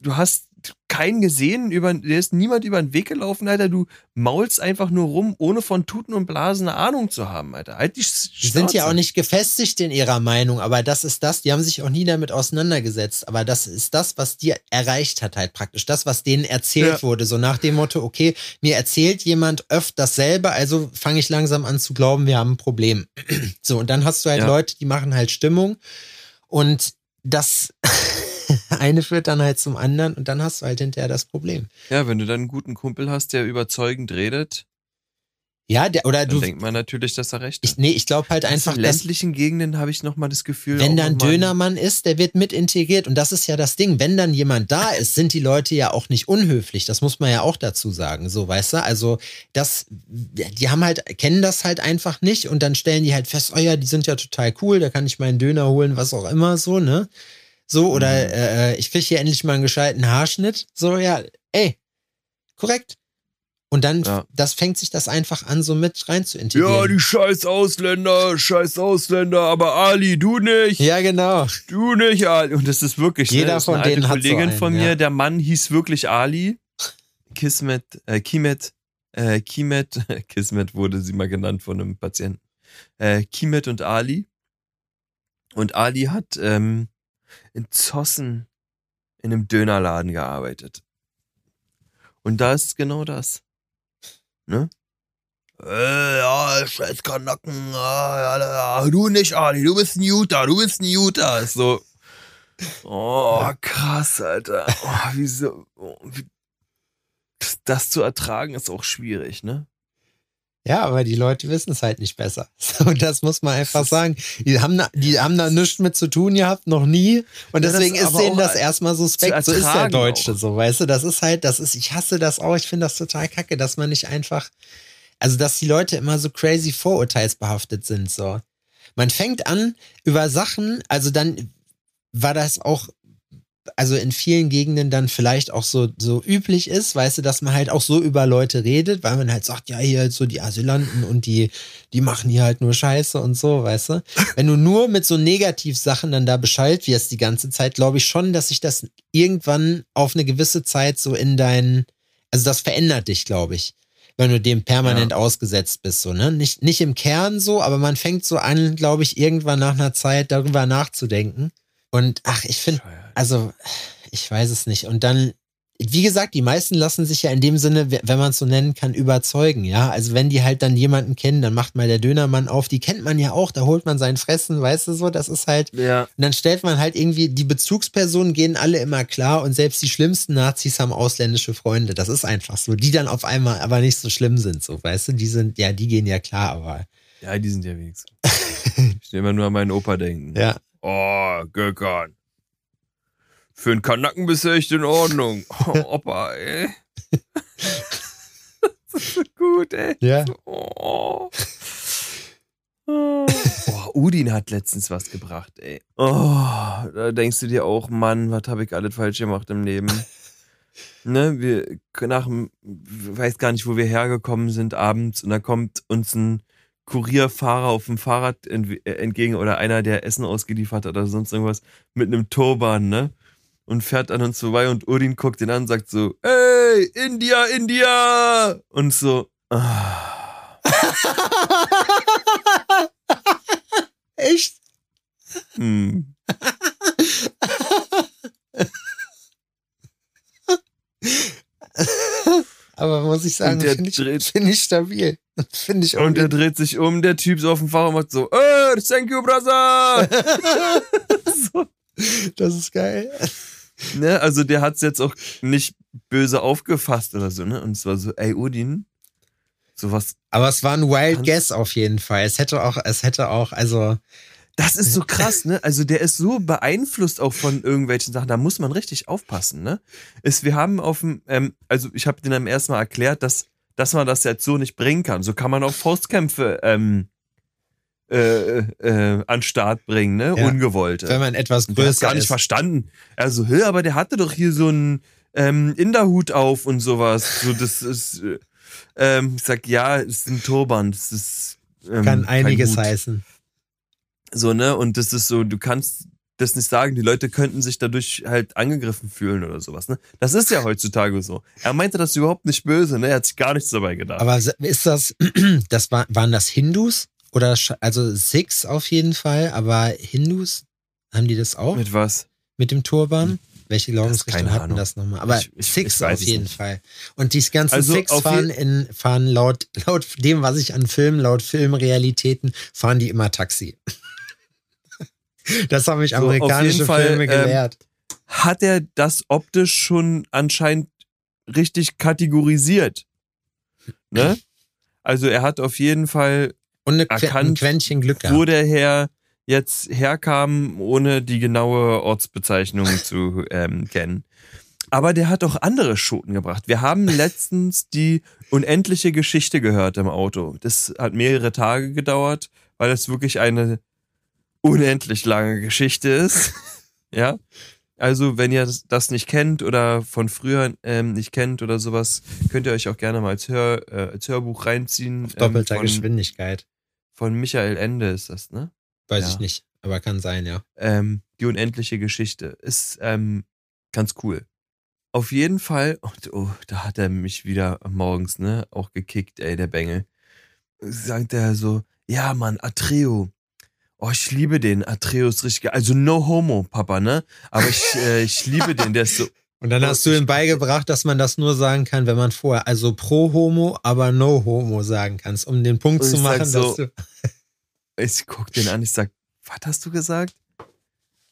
du hast keinen gesehen, über, dir ist niemand über den Weg gelaufen, Alter, du maulst einfach nur rum, ohne von Tuten und Blasen eine Ahnung zu haben, Alter. Halt die Die sind ja auch nicht gefestigt in ihrer Meinung, aber das ist das, die haben sich auch nie damit auseinandergesetzt, aber das ist das, was die erreicht hat halt praktisch, das, was denen erzählt Ja. wurde, so nach dem Motto, okay, mir erzählt jemand öfter dasselbe, also fange ich langsam an zu glauben, wir haben ein Problem. So, und dann hast du halt Ja. Leute, die machen halt Stimmung und das eine führt dann halt zum anderen und dann hast du halt hinterher das Problem. Ja, wenn du dann einen guten Kumpel hast, der überzeugend redet, Ja, der, oder dann du, denkt man natürlich, dass er recht ich, hat. nee, ich glaube halt einfach, in dass ländlichen Gegenden habe ich noch mal das Gefühl, Wenn auch da ein noch mal- Dönermann ist, der wird mit integriert. Und das ist ja das Ding. Wenn dann jemand da ist, sind die Leute ja auch nicht unhöflich. Das muss man ja auch dazu sagen. So, weißt du? Also, das, die haben halt, kennen das halt einfach nicht und dann stellen die halt fest, oh ja, die sind ja total cool, da kann ich meinen Döner holen, was auch immer, so, ne? So, oder Mhm. äh, ich krieg hier endlich mal einen gescheiten Haarschnitt. So, ja, ey, korrekt. Und dann, Ja. das fängt sich das einfach an, so mit rein zu integrieren. Ja, die scheiß Ausländer, scheiß Ausländer, aber Ali, du nicht. ja, genau. Du nicht, Ali. Und das ist wirklich, Jeder ne, das von denen hat so Kollegin einen, von mir, ja. der Mann hieß wirklich Ali. Kismet, äh, Kimet, äh, Kimet, Kismet wurde sie mal genannt von einem Patienten. Äh, Kimet und Ali. Und Ali hat ähm, in Zossen in einem Dönerladen gearbeitet. Und da ist genau das. Ne? Äh, ja, scheiß Kanacken, ah, ja, ja, du nicht, Ali, du bist ein Utah, du bist ein Utah. Ist So, oh, krass, Alter. Oh, wieso, oh, wie, das, das zu ertragen ist auch schwierig, ne? Ja, aber die Leute wissen es halt nicht besser. So, das muss man einfach sagen. Die haben da, die haben da nichts mit zu tun gehabt, noch nie. Und Ja, deswegen ist denen das erstmal suspekt. So ist der Deutsche auch. so, weißt du? Das ist halt, das ist, ich hasse das auch. Ich finde das total kacke, dass man nicht einfach, also dass die Leute immer so crazy vorurteilsbehaftet sind, so. Man fängt an über Sachen, also dann war das auch also in vielen Gegenden dann vielleicht auch so, so üblich ist, weißt du, dass man halt auch so über Leute redet, weil man halt sagt, ja, hier halt so die Asylanten und die, die machen hier halt nur Scheiße und so, weißt du. Wenn du nur mit so Negativsachen dann da Bescheid wirst die ganze Zeit, glaube ich schon, dass sich das irgendwann auf eine gewisse Zeit so in dein, also das verändert dich, glaube ich. Wenn du dem permanent ausgesetzt bist, so, ne? Nicht, nicht im Kern so, aber man fängt so an, glaube ich, irgendwann nach einer Zeit darüber nachzudenken. Und ach, ich finde, also, ich weiß es nicht. Und dann, wie gesagt, die meisten lassen sich ja in dem Sinne, wenn man es so nennen kann, überzeugen, ja. Also wenn die halt dann jemanden kennen, dann macht mal der Dönermann auf, die kennt man ja auch, da holt man sein Fressen, weißt du so, das ist halt, Ja. und dann stellt man halt irgendwie, die Bezugspersonen gehen alle immer klar und selbst die schlimmsten Nazis haben ausländische Freunde. Das ist einfach so, die dann auf einmal aber nicht so schlimm sind, so, weißt du, die sind, ja, die gehen ja klar, aber Ja, die sind ja wenigstens. ich will immer nur an meinen Opa denken. ja. Oh, Gökhan. Für einen Kanacken bist du echt in Ordnung. Oh, Opa, ey. das ist so gut, ey. Ja. Oh. Oh, Udin hat letztens was gebracht, ey. Oh, da denkst du dir auch, Mann, was habe ich alles falsch gemacht im Leben? Ne, wir nach weiß gar nicht, wo wir hergekommen sind abends und da kommt uns ein Kurierfahrer auf dem Fahrrad äh, entgegen oder einer, der Essen ausgeliefert hat oder sonst irgendwas mit einem Turban, ne? Und fährt an uns vorbei und Udin guckt ihn an und sagt so, ey, India, India! Und so, ah. Echt? Hm. Aber muss ich sagen, finde ich, find ich stabil. Finde ich Und er dreht sich um, der Typ so auf dem Fahrrad und macht so, äh, thank you, brother! so, Das ist geil. ne? Also der hat's jetzt auch nicht böse aufgefasst oder so, ne? Und es war so, ey, Odin, sowas, Aber es war ein Wild Guess auf jeden Fall. Es hätte auch, es hätte auch, also, das ist so krass, ne? Also der ist so beeinflusst auch von irgendwelchen Sachen, da muss man richtig aufpassen, ne? Ist, wir haben auf dem, ähm, also ich habe den am ersten Mal erklärt, dass, dass man das jetzt so nicht bringen kann. So kann man auch Faustkämpfe ähm, äh, äh, an Start bringen, ne? Ja. Ungewollte. wenn man etwas größer gar nicht ist. verstanden. Also, hä, aber der hatte doch hier so einen ähm, Inderhut auf und sowas. So, das ist, äh, ähm, ich sag, ja, ist ein Turban. Das ist, ähm, Kann einiges heißen. So, ne? Und das ist so, du kannst das nicht sagen. Die Leute könnten sich dadurch halt angegriffen fühlen oder sowas, ne? Das ist ja heutzutage so. Er meinte das überhaupt nicht böse, ne? Er hat sich gar nichts dabei gedacht. Aber ist das, das war, waren das Hindus? Oder, also Sikhs auf jeden Fall, aber Hindus, haben die das auch mit, Mit was? dem Turban? Welche Glaubensrichtung hatten Ahnung. das nochmal? Aber Ich- ich- Sikhs ich auf jeden nicht. Fall. Und die ganzen Also auf fahren, in, fahren laut, laut dem, was ich an Filmen, laut Filmrealitäten, fahren die immer Taxi. Das haben mich So, auf amerikanische jeden Fall, Filme ähm, gelehrt. hat er das optisch schon anscheinend richtig kategorisiert. Ne? Also er hat auf jeden Fall, Und Qu ein erkannt, Quäntchen Glück gehabt. wo der Herr jetzt herkam, ohne die genaue Ortsbezeichnung zu ähm, kennen. Aber der hat auch andere Schoten gebracht. Wir haben letztens die unendliche Geschichte gehört im Auto. Das hat mehrere Tage gedauert, weil es wirklich eine unendlich lange Geschichte ist. ja. Also, wenn ihr das- das nicht kennt oder von früher ähm, nicht kennt oder sowas, könnt ihr euch auch gerne mal als, Hör, äh, als Hörbuch reinziehen. Auf doppelter ähm, von, Geschwindigkeit. Von Michael Ende ist das, ne? Weiß ja. ich nicht, aber kann sein, ja. ähm, die unendliche Geschichte. Ist ähm, ganz cool. Auf jeden Fall, und oh, da hat er mich wieder morgens, ne, auch gekickt, ey, der Bengel. Sagt er so, ja, Mann, Atreo. Oh, ich liebe den. Atreo ist richtig geil. Also no homo, Papa, ne? Aber ich, äh, ich liebe den, der ist so. Und dann hast du ihm beigebracht, dass man das nur sagen kann, wenn man vorher, also pro Homo, aber no Homo sagen kannst, um den Punkt zu machen, so, dass du. Ich guck den an, ich sag, was hast du gesagt?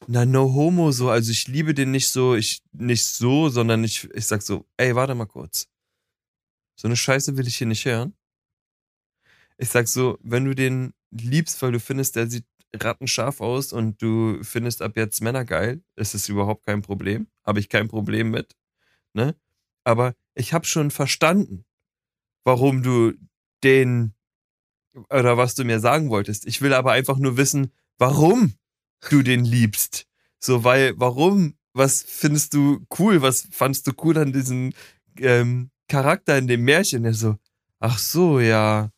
Na, no homo so, also ich liebe den nicht so, ich nicht so, sondern ich, ich sag so, ey, warte mal kurz. So eine Scheiße will ich hier nicht hören. Ich sag so, wenn du den liebst, weil du findest, der sieht rattenscharf aus und du findest ab jetzt Männer geil, ist es überhaupt kein Problem. Habe ich kein Problem mit. Ne? Aber ich habe schon verstanden, warum du den oder was du mir sagen wolltest. Ich will aber einfach nur wissen, warum du den liebst. So, weil, warum? Was findest du cool? Was fandst du cool an diesem ähm, Charakter in dem Märchen? Der so, ach so, ja.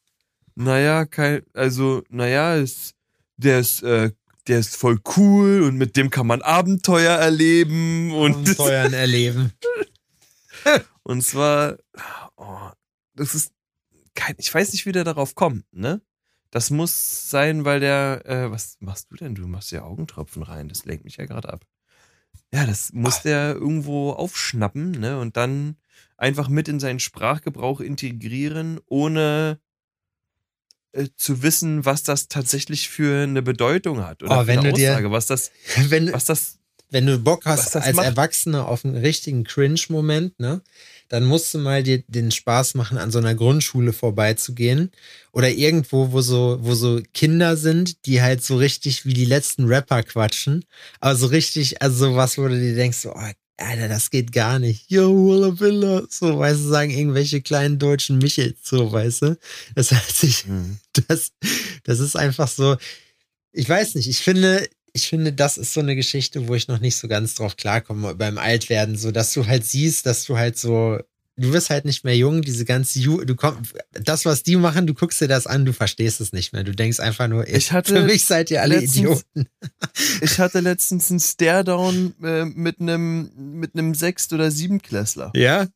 Naja, kein, also, naja, ist, der ist, äh, der ist voll cool und mit dem kann man Abenteuer erleben und Abenteuern erleben. und zwar, oh, das ist kein, ich weiß nicht, wie der darauf kommt, ne? Das muss sein, weil der, äh, was machst du denn? Du machst ja Augentropfen rein, das lenkt mich ja gerade ab. Ja, das muss der irgendwo aufschnappen, ne? Und dann einfach mit in seinen Sprachgebrauch integrieren, ohne äh, zu wissen, was das tatsächlich für eine Bedeutung hat. Oder Oh, wenn eine du dir- Aussage, was das, Wenn, was das wenn du Bock hast, als macht. Erwachsener auf einen richtigen Cringe-Moment, ne, dann musst du mal dir den Spaß machen, an so einer Grundschule vorbeizugehen oder irgendwo, wo so, wo so Kinder sind, die halt so richtig wie die letzten Rapper quatschen, aber so richtig, also was, wo du dir denkst, so, oh, Alter, das geht gar nicht. Yo, Walla Villa. So, weißt du, sagen irgendwelche kleinen deutschen Michels, so, weißt du. Das heißt, sich Hm. das, das ist einfach so, ich weiß nicht, ich finde, ich finde, das ist so eine Geschichte, wo ich noch nicht so ganz drauf klarkomme beim Altwerden, so dass du halt siehst, dass du halt so, du wirst halt nicht mehr jung, diese ganze Ju du kommst, das, was die machen, du guckst dir das an, du verstehst es nicht mehr. Du denkst einfach nur, Ich hatte für mich seid ihr alle letztens- Idioten. Ich hatte letztens einen Stare-Down äh, mit einem mit einem Sechst- oder Siebenklässler, Ja?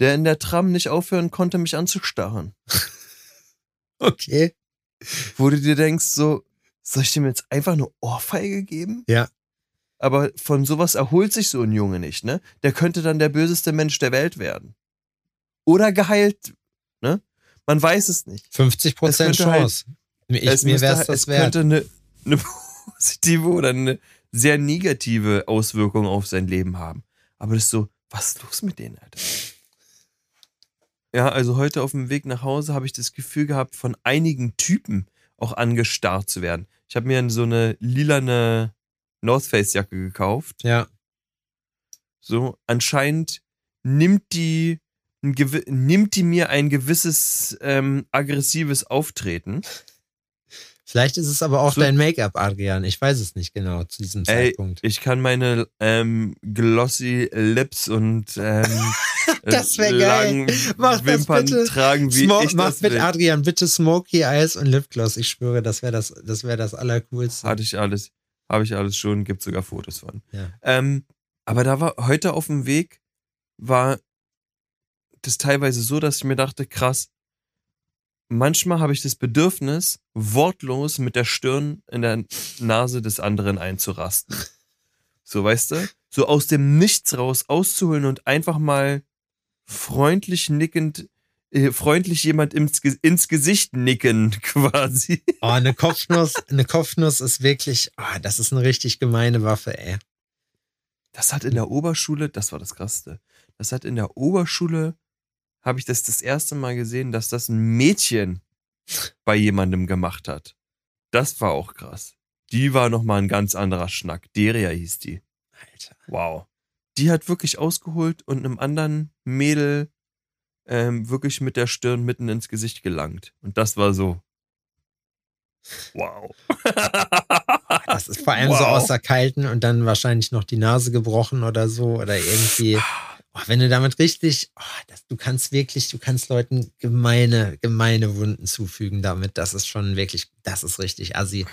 der in der Tram nicht aufhören konnte, mich anzustarren. Okay. Wo du dir denkst, so, soll ich dem jetzt einfach eine Ohrfeige geben? Ja. Aber von sowas erholt sich so ein Junge nicht, ne? Der könnte dann der böseste Mensch der Welt werden. oder geheilt. Ne? Man weiß es nicht. 50 Prozent halt- Chance. ich, es mir müsste- wäre es das es wert. könnte eine, eine positive oder eine sehr negative Auswirkung auf sein Leben haben. Aber das ist so, was ist los mit denen, Alter? Ja, also heute auf dem Weg nach Hause habe ich das Gefühl gehabt, von einigen Typen auch angestarrt zu werden. Ich habe mir so eine lilane North Face Jacke gekauft. Ja. So, anscheinend nimmt die, nimmt die mir ein gewisses ähm, aggressives Auftreten. Vielleicht ist es aber auch So- dein Make-up, Adrian. Ich weiß es nicht genau zu diesem Ey, Zeitpunkt. ich kann meine ähm, glossy Lips und ähm, Das wär äh, geil. das Wimpern bitte. tragen, wie Smo ich mach das mit will. Adrian bitte Smoky Eyes und Lipgloss. Ich schwöre, das wäre das, das, wär das Allercoolste. Hatte ich alles, habe ich alles schon, gibt sogar Fotos von. Ja. Ähm, aber da war heute auf dem Weg war das teilweise so, dass ich mir dachte, krass, manchmal habe ich das Bedürfnis, wortlos mit der Stirn in der Nase des anderen einzurasten. So, weißt du? So aus dem Nichts raus auszuholen und einfach mal freundlich nickend, freundlich jemand ins, ins Gesicht nicken, quasi. Oh, eine Kopfnuss, eine Kopfnuss ist wirklich, oh, das ist eine richtig gemeine Waffe, ey. Das hat in der Oberschule, das war das Krasseste, das hat in der Oberschule, habe ich das das erste Mal gesehen, dass das ein Mädchen bei jemandem gemacht hat. Das war auch krass. Die war nochmal ein ganz anderer Schnack. Deria hieß die. Alter. Wow. Die hat wirklich ausgeholt und einem anderen Mädel ähm, wirklich mit der Stirn mitten ins Gesicht gelangt. Und das war so. Wow. Das ist vor allem so Wow. außer Kalten und dann wahrscheinlich noch die Nase gebrochen oder so oder irgendwie. Oh, wenn du damit richtig, oh, das, du kannst wirklich, du kannst Leuten gemeine, gemeine Wunden zufügen damit. Das ist schon wirklich, das ist richtig assi.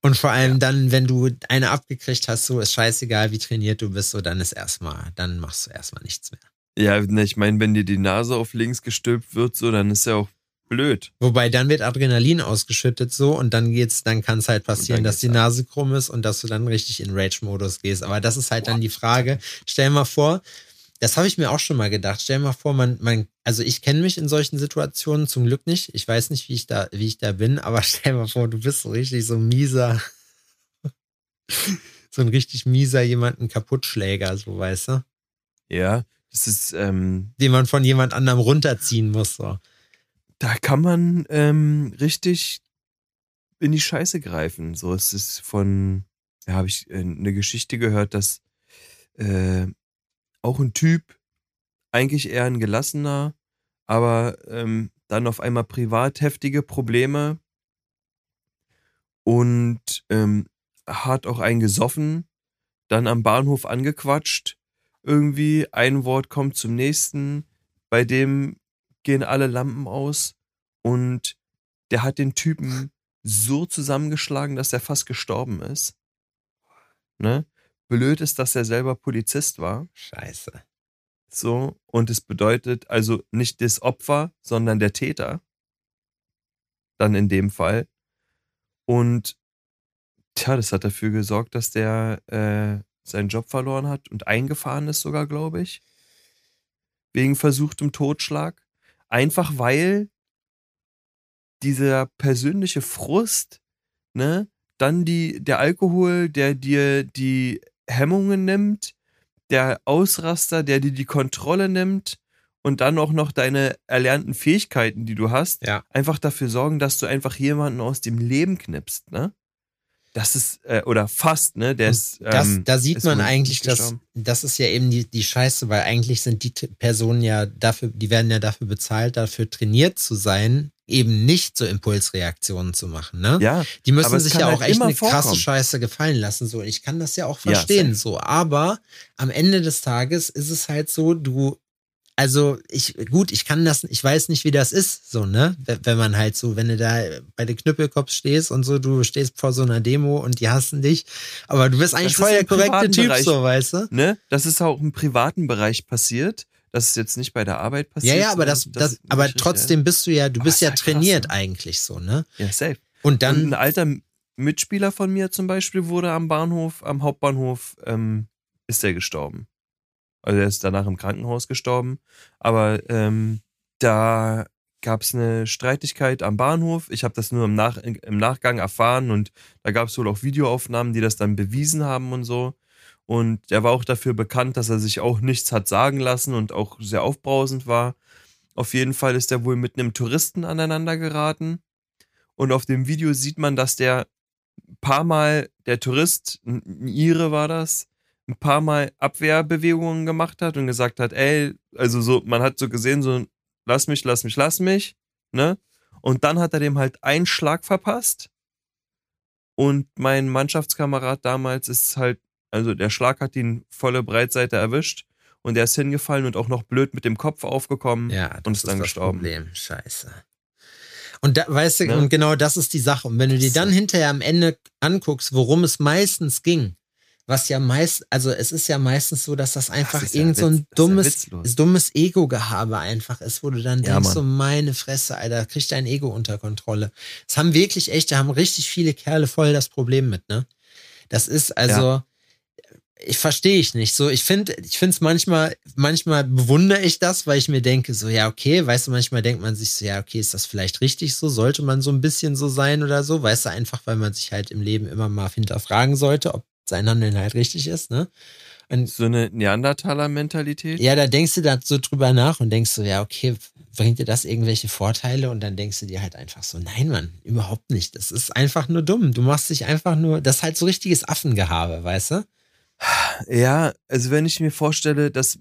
Und vor allem dann, wenn du eine abgekriegt hast, so ist scheißegal, wie trainiert du bist, so dann ist erstmal, dann machst du erstmal nichts mehr. Ja, ne, ich meine, wenn dir die Nase auf links gestülpt wird, so, dann ist ja auch blöd. Wobei dann wird Adrenalin ausgeschüttet so und dann geht's, dann kann es halt passieren, dass die geht's Nase krumm ist und dass du dann richtig in Rage-Modus gehst. Aber das ist halt dann die Frage. Stell mal vor, das habe ich mir auch schon mal gedacht. Stell mal vor, man, man, also ich kenne mich in solchen Situationen zum Glück nicht. Ich weiß nicht, wie ich da, wie ich da bin, aber stell mal vor, du bist so richtig so ein mieser, so ein richtig mieser jemanden Kaputtschläger, so weißt du, Ja, das ist, ähm, den man von jemand anderem runterziehen muss. So. da kann man ähm, richtig in die Scheiße greifen. So, es ist von, ja, habe ich äh, eine Geschichte gehört, dass äh, auch ein Typ, eigentlich eher ein gelassener, aber ähm, dann auf einmal privat heftige Probleme und ähm, hat auch einen gesoffen, dann am Bahnhof angequatscht, irgendwie ein Wort kommt zum nächsten, bei dem gehen alle Lampen aus und der hat den Typen so zusammengeschlagen, dass er fast gestorben ist. Ne? Blöd ist, dass er selber Polizist war. Scheiße. So, und es bedeutet also nicht das Opfer, sondern der Täter. Dann in dem Fall. Und tja, das hat dafür gesorgt, dass der äh, seinen Job verloren hat und eingefahren ist sogar, glaube ich. Wegen versuchtem Totschlag. Einfach weil dieser persönliche Frust, ne, dann die, der Alkohol, der dir die Hemmungen nimmt, der Ausraster, der dir die Kontrolle nimmt und dann auch noch deine erlernten Fähigkeiten, die du hast, Ja. einfach dafür sorgen, dass du einfach jemanden aus dem Leben knippst, ne? Das ist, äh, oder fast, ne? Der ist, Das, ähm, da sieht man eigentlich, dass das ist ja eben die, die Scheiße, weil eigentlich sind die Personen ja dafür, die werden ja dafür bezahlt, dafür trainiert zu sein, eben nicht so Impulsreaktionen zu machen. Ne? Ja, Die müssen sich ja halt auch echt immer eine krasse vorkommen. Scheiße gefallen lassen. So, ich kann das ja auch Ja, verstehen. safe. so, aber am Ende des Tages ist es halt so, du, also ich, gut, ich kann das, ich weiß nicht, wie das ist, so, ne? Wenn man halt so, wenn du da bei den Knüppelkopf stehst und so, du stehst vor so einer Demo und die hassen dich, aber du bist eigentlich voll der korrekte Typ, Bereich. so, weißt du? ne? Das ist auch im privaten Bereich passiert. Das ist jetzt nicht bei der Arbeit Ja, passiert. ja, aber das, das, ist aber richtig, trotzdem bist du ja, du Aber bist ist ja halt krass, trainiert ne? eigentlich so, ne? Ja, safe. Und Und dann, ein alter Mitspieler von mir zum Beispiel wurde am Bahnhof, am Hauptbahnhof, ähm, ist der gestorben. Also er ist danach im Krankenhaus gestorben. Aber ähm, da gab es eine Streitigkeit am Bahnhof. Ich habe das nur im, Nach im Nachgang erfahren und da gab es wohl auch Videoaufnahmen, die das dann bewiesen haben und so. Und er war auch dafür bekannt, dass er sich auch nichts hat sagen lassen und auch sehr aufbrausend war. Auf jeden Fall ist er wohl mit einem Touristen aneinander geraten. Und auf dem Video sieht man, dass der paar Mal, der Tourist, ein Ire war das, ein paar Mal Abwehrbewegungen gemacht hat und gesagt hat, ey, also so, man hat so gesehen, so, lass mich, lass mich, lass mich, ne? Und dann hat er dem halt einen Schlag verpasst. Und mein Mannschaftskamerad damals ist halt, also der Schlag hat ihn volle Breitseite erwischt und er ist hingefallen und auch noch blöd mit dem Kopf aufgekommen Ja, und ist dann das gestorben. Problem. Scheiße. Und da, weißt du, Ne? und genau das ist die Sache. Und wenn du dir dann hinterher am Ende anguckst, worum es meistens ging, was ja meist, also es ist ja meistens so, dass das einfach ja irgend so Witz- ein das ja dummes, witzlos. dummes Ego-Gehabe einfach ist, wo du dann Ja, denkst, Mann. so meine Fresse, Alter, krieg dein Ego unter Kontrolle. Das haben wirklich echt, da haben richtig viele Kerle voll das Problem mit, ne? Das ist also, ich verstehe ich nicht. So, ich finde, ich finde es manchmal, manchmal bewundere ich das, weil ich mir denke, so, ja, okay, weißt du, manchmal denkt man sich so, ja, okay, ist das vielleicht richtig so? Sollte man so ein bisschen so sein oder so? Weißt du, einfach, weil man sich halt im Leben immer mal hinterfragen sollte, ob sein Handeln halt richtig ist, ne? Und So eine Neandertaler-Mentalität. ja, da denkst du da so drüber nach und denkst so, ja, okay, bringt dir das irgendwelche Vorteile? Und dann denkst du dir halt einfach so, nein, Mann, überhaupt nicht. Das ist einfach nur dumm. Du machst dich einfach nur, das ist halt so richtiges Affengehabe, weißt du? Ja, also wenn ich mir vorstelle, dass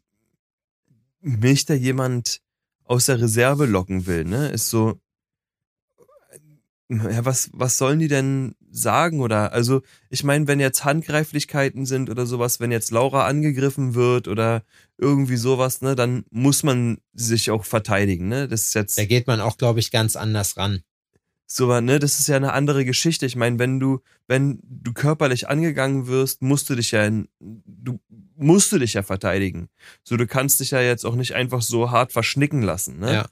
mich da jemand aus der Reserve locken will, ne, ist so, ja, was, was sollen die denn sagen? Oder, also, ich meine, wenn jetzt Handgreiflichkeiten sind oder sowas, wenn jetzt Laura angegriffen wird oder irgendwie sowas, ne, dann muss man sich auch verteidigen, ne? Das ist jetzt Da geht man auch, glaube ich, ganz anders ran. so, ne, das ist ja eine andere Geschichte. Ich meine, wenn du, wenn du körperlich angegangen wirst, musst du dich ja, in- du musst du dich ja verteidigen. So, du kannst dich ja jetzt auch nicht einfach so hart verschnicken lassen, ne? Ja.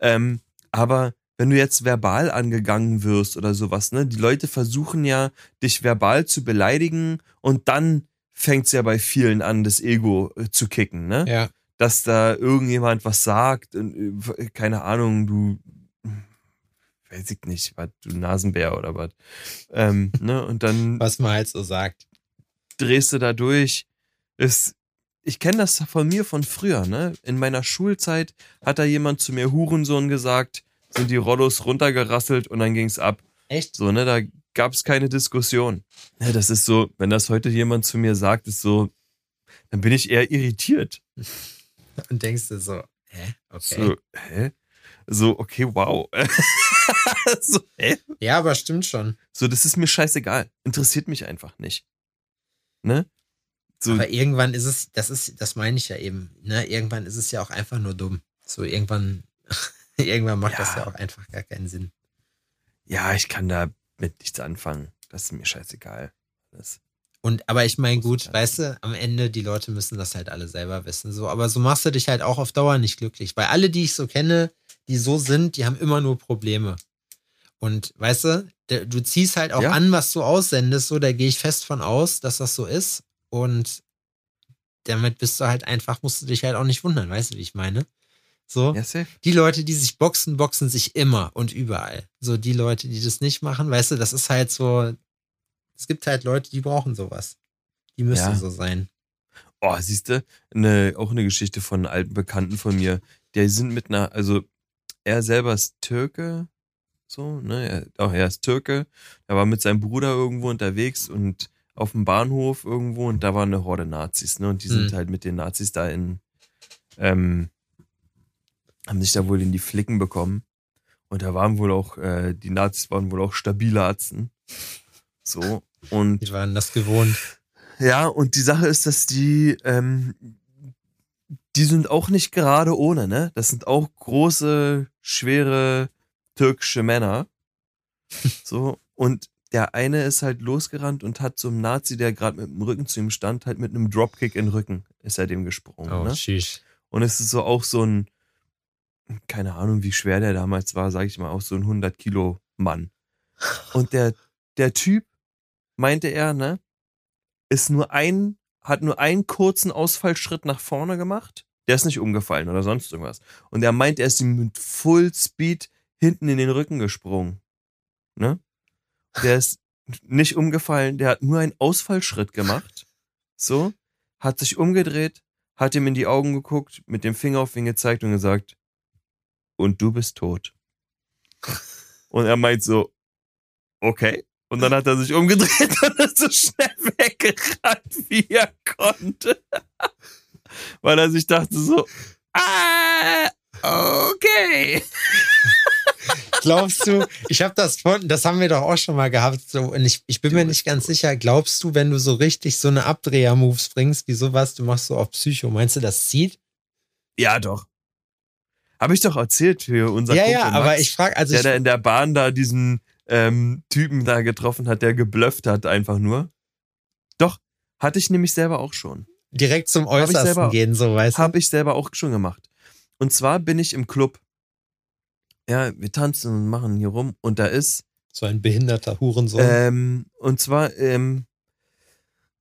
Ähm, aber wenn du jetzt verbal angegangen wirst oder sowas, ne, die Leute versuchen ja, dich verbal zu beleidigen und dann fängt's ja bei vielen an, das Ego äh, zu kicken, ne? Ja. dass da irgendjemand was sagt, und, äh, keine Ahnung, du, weiß ich nicht, was, du Nasenbär oder was. Ähm, ne? Und dann Was man halt so sagt. drehst du da durch. Ist, ich kenne das von mir von früher, ne? In meiner Schulzeit hat da jemand zu mir Hurensohn gesagt, sind die Rollos runtergerasselt und dann ging's ab. Echt? So, ne? Da gab's keine Diskussion. Ja, das ist so, wenn das heute jemand zu mir sagt, ist so, dann bin ich eher irritiert. Und denkst du so, hä? Okay. So, hä? So, okay, wow. so, hä? Ja, aber stimmt schon. So, das ist mir scheißegal. Interessiert mich einfach nicht. Ne? So, Aber irgendwann ist es, das ist, das meine ich ja eben, ne? Irgendwann ist es ja auch einfach nur dumm. So, irgendwann, irgendwann macht das Ja. ja auch einfach gar keinen Sinn. ja, ich kann da mit nichts anfangen. Das ist mir scheißegal. Das, Und, aber ich meine, gut, Ja. weißt du, am Ende, die Leute müssen das halt alle selber wissen. So, aber so machst du dich halt auch auf Dauer nicht glücklich. Weil alle, die ich so kenne, die so sind, die haben immer nur Probleme. Und weißt du, du ziehst halt auch Ja. an, was du aussendest, so, da gehe ich fest von aus, dass das so ist. Und damit bist du halt einfach, musst du dich halt auch nicht wundern, weißt du, wie ich meine? So. ja. Die Leute, die sich boxen, boxen sich immer und überall. So die Leute, die das nicht machen, weißt du, das ist halt so. Es gibt halt Leute, die brauchen sowas. Die müssen Ja. so sein. Oh, siehst du, ne, auch eine Geschichte von einem alten Bekannten von mir. Die sind mit einer, also er selber ist Türke, so, ne, er, auch er ist Türke. Er war mit seinem Bruder irgendwo unterwegs und auf dem Bahnhof irgendwo und da war eine Horde Nazis, ne, und die sind Hm. halt mit den Nazis da in, ähm, haben sich da wohl in die Flicken bekommen. Und da waren wohl auch, äh, die Nazis waren wohl auch stabile Atzen. So. Und Die waren das gewohnt. ja, und die Sache ist, dass die, ähm, die sind auch nicht gerade ohne, ne? Das sind auch große, schwere türkische Männer. So, und der eine ist halt losgerannt und hat so einem Nazi, der gerade mit dem Rücken zu ihm stand, halt mit einem Dropkick in den Rücken ist er dem gesprungen. Oh, ne? Und es ist so auch so ein, keine Ahnung, wie schwer der damals war, sag ich mal, auch so ein 100 Kilo Mann. Und der, der Typ, meinte er, ne, ist nur ein hat nur einen kurzen Ausfallschritt nach vorne gemacht. Der ist nicht umgefallen oder sonst irgendwas. Und er meint, er ist ihm mit Full Speed hinten in den Rücken gesprungen. Ne? Der ist nicht umgefallen, der hat nur einen Ausfallschritt gemacht. So, hat sich umgedreht, hat ihm in die Augen geguckt, mit dem Finger auf ihn gezeigt und gesagt, und du bist tot. Und er meint so, okay. Und dann hat er sich umgedreht und ist so schnell weggerannt, wie er konnte. Weil er sich dachte so, ah, okay. Glaubst du, ich habe das von, das haben wir doch auch schon mal gehabt, so, und ich, ich bin mir nicht ganz sicher, glaubst du, wenn du so richtig so eine Abdreher-Moves bringst, wie sowas, du machst so auf Psycho, meinst du, das zieht? Ja, doch. Habe ich doch erzählt für unser ja, Kumpel ja, Max, aber ich frage, also der da in der Bahn da diesen ähm, Typen da getroffen hat, der geblufft hat einfach nur. Doch, hatte ich nämlich selber auch schon. direkt zum Äußersten selber- gehen, so weißt du? Habe ich selber auch schon gemacht. Und zwar bin ich im Club. Ja, wir tanzen und machen hier rum und da ist So ein behinderter Hurensohn. Ähm, und zwar ähm,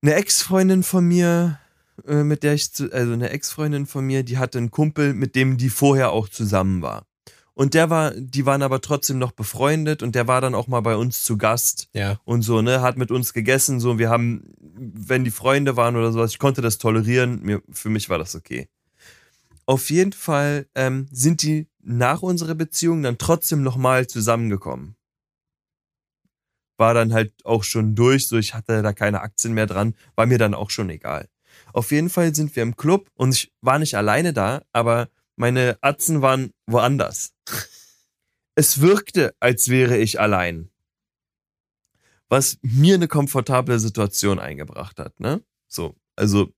eine Ex-Freundin von mir, äh, mit der ich, zu, also eine Ex-Freundin von mir, die hatte einen Kumpel, mit dem die vorher auch zusammen war. Und der war, die waren aber trotzdem noch befreundet und der war dann auch mal bei uns zu Gast ja. und so, ne, hat mit uns gegessen, so, wir haben, wenn die Freunde waren oder sowas, ich konnte das tolerieren, mir, für mich war das okay. Auf jeden Fall ähm, sind die nach unserer Beziehung dann trotzdem nochmal zusammengekommen. War dann halt auch schon durch, so ich hatte da keine Aktien mehr dran, war mir dann auch schon egal. Auf jeden Fall sind wir im Club und ich war nicht alleine da, aber meine Atzen waren woanders. Es wirkte, als wäre ich allein was mir eine komfortable Situation eingebracht hat, ne? So, also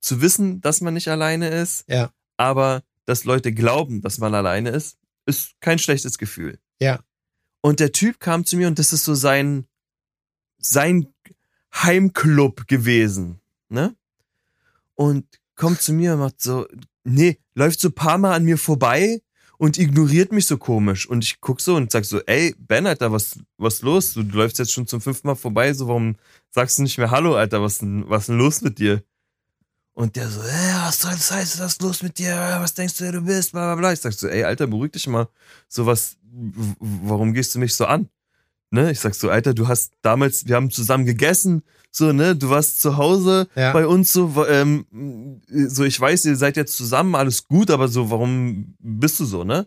zu wissen, dass man nicht alleine ist, Ja. aber dass Leute glauben, dass man alleine ist, ist kein schlechtes Gefühl. Ja. Und der Typ kam zu mir und das ist so sein sein Heimclub gewesen, ne? Und kommt zu mir und macht so, nee, läuft so ein paar Mal an mir vorbei und ignoriert mich so komisch. Und ich guck so und sag so, ey, Ben, Alter, was, was los? Du, läufst jetzt schon zum fünften Mal vorbei, so warum sagst du nicht mehr Hallo, Alter, was denn, was denn los mit dir? Und der so, ey, was soll das heißen, was ist los mit dir? Was denkst du, wer du bist? Bla, bla, bla. Ich sag so, ey, Alter, beruhig dich mal. So was, warum gehst du mich so an? Ne? Ich sag so, Alter, du hast damals, wir haben zusammen gegessen, so, ne, du warst zu Hause Ja. bei uns so, ähm, so, ich weiß, ihr seid jetzt zusammen, alles gut, aber so, warum bist du so, ne?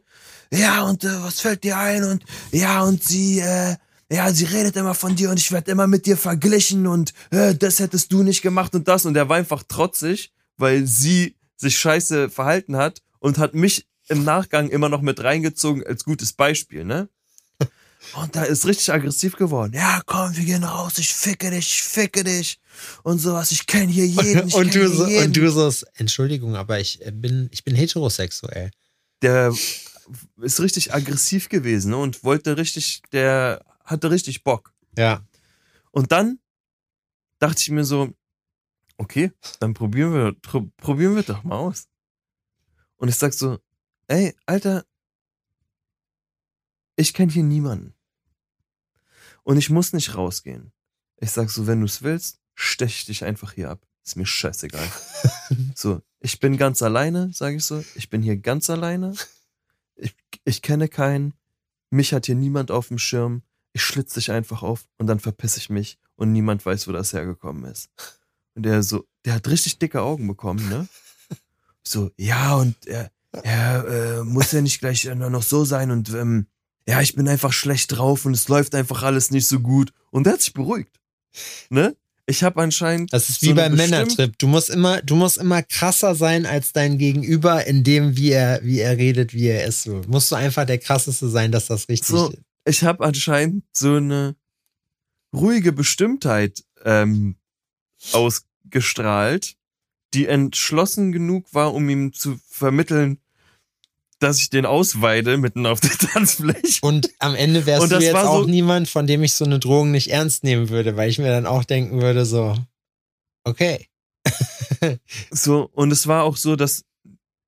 Ja, und äh, was fällt dir ein? Und ja, und sie, äh, ja, sie redet immer von dir und ich werde immer mit dir verglichen und äh, das hättest du nicht gemacht und das. Und er war einfach trotzig, weil sie sich scheiße verhalten hat und hat mich im Nachgang immer noch mit reingezogen als gutes Beispiel, ne? Und da ist richtig aggressiv geworden. Ja, komm, wir gehen raus, ich ficke dich, ich ficke dich und sowas. Ich kenne hier jeden, und, du hier so, jeden. und du so, Entschuldigung, aber ich äh, bin, ich bin heterosexuell. der ist richtig aggressiv gewesen ne, und wollte richtig, der hatte richtig Bock. Ja. Und dann dachte ich mir so, okay, dann probieren wir, probieren wir doch mal aus. Und ich sag so, ey, Alter, ich kenne hier niemanden. Und ich muss nicht rausgehen. Ich sag so, wenn du es willst, stech ich dich einfach hier ab. Ist mir scheißegal. so, ich bin ganz alleine, sage ich so. Ich bin hier ganz alleine. Ich, ich kenne keinen. Mich hat hier niemand auf dem Schirm. Ich schlitz dich einfach auf und dann verpiss ich mich und niemand weiß, wo das hergekommen ist. Und der so, der hat richtig dicke Augen bekommen, ne? So, ja, und er, er äh, muss ja nicht gleich noch so sein und ähm, ja, ich bin einfach schlecht drauf und es läuft einfach alles nicht so gut. Und der hat sich beruhigt. Ne? Ich habe anscheinend. Das ist so wie eine beim Männertrip. Du musst immer, du musst immer krasser sein als dein Gegenüber, in dem, wie er, wie er redet, wie er ist. So. Musst du einfach der krasseste sein, dass das richtig So. ist. ich habe anscheinend so eine ruhige Bestimmtheit ähm, ausgestrahlt, die entschlossen genug war, um ihm zu vermitteln, dass ich den ausweide mitten auf der Tanzfläche. Und am Ende wärst Und du jetzt war auch so- niemand, von dem ich so eine Drohung nicht ernst nehmen würde, weil ich mir dann auch denken würde, so, okay. So, und es war auch so, dass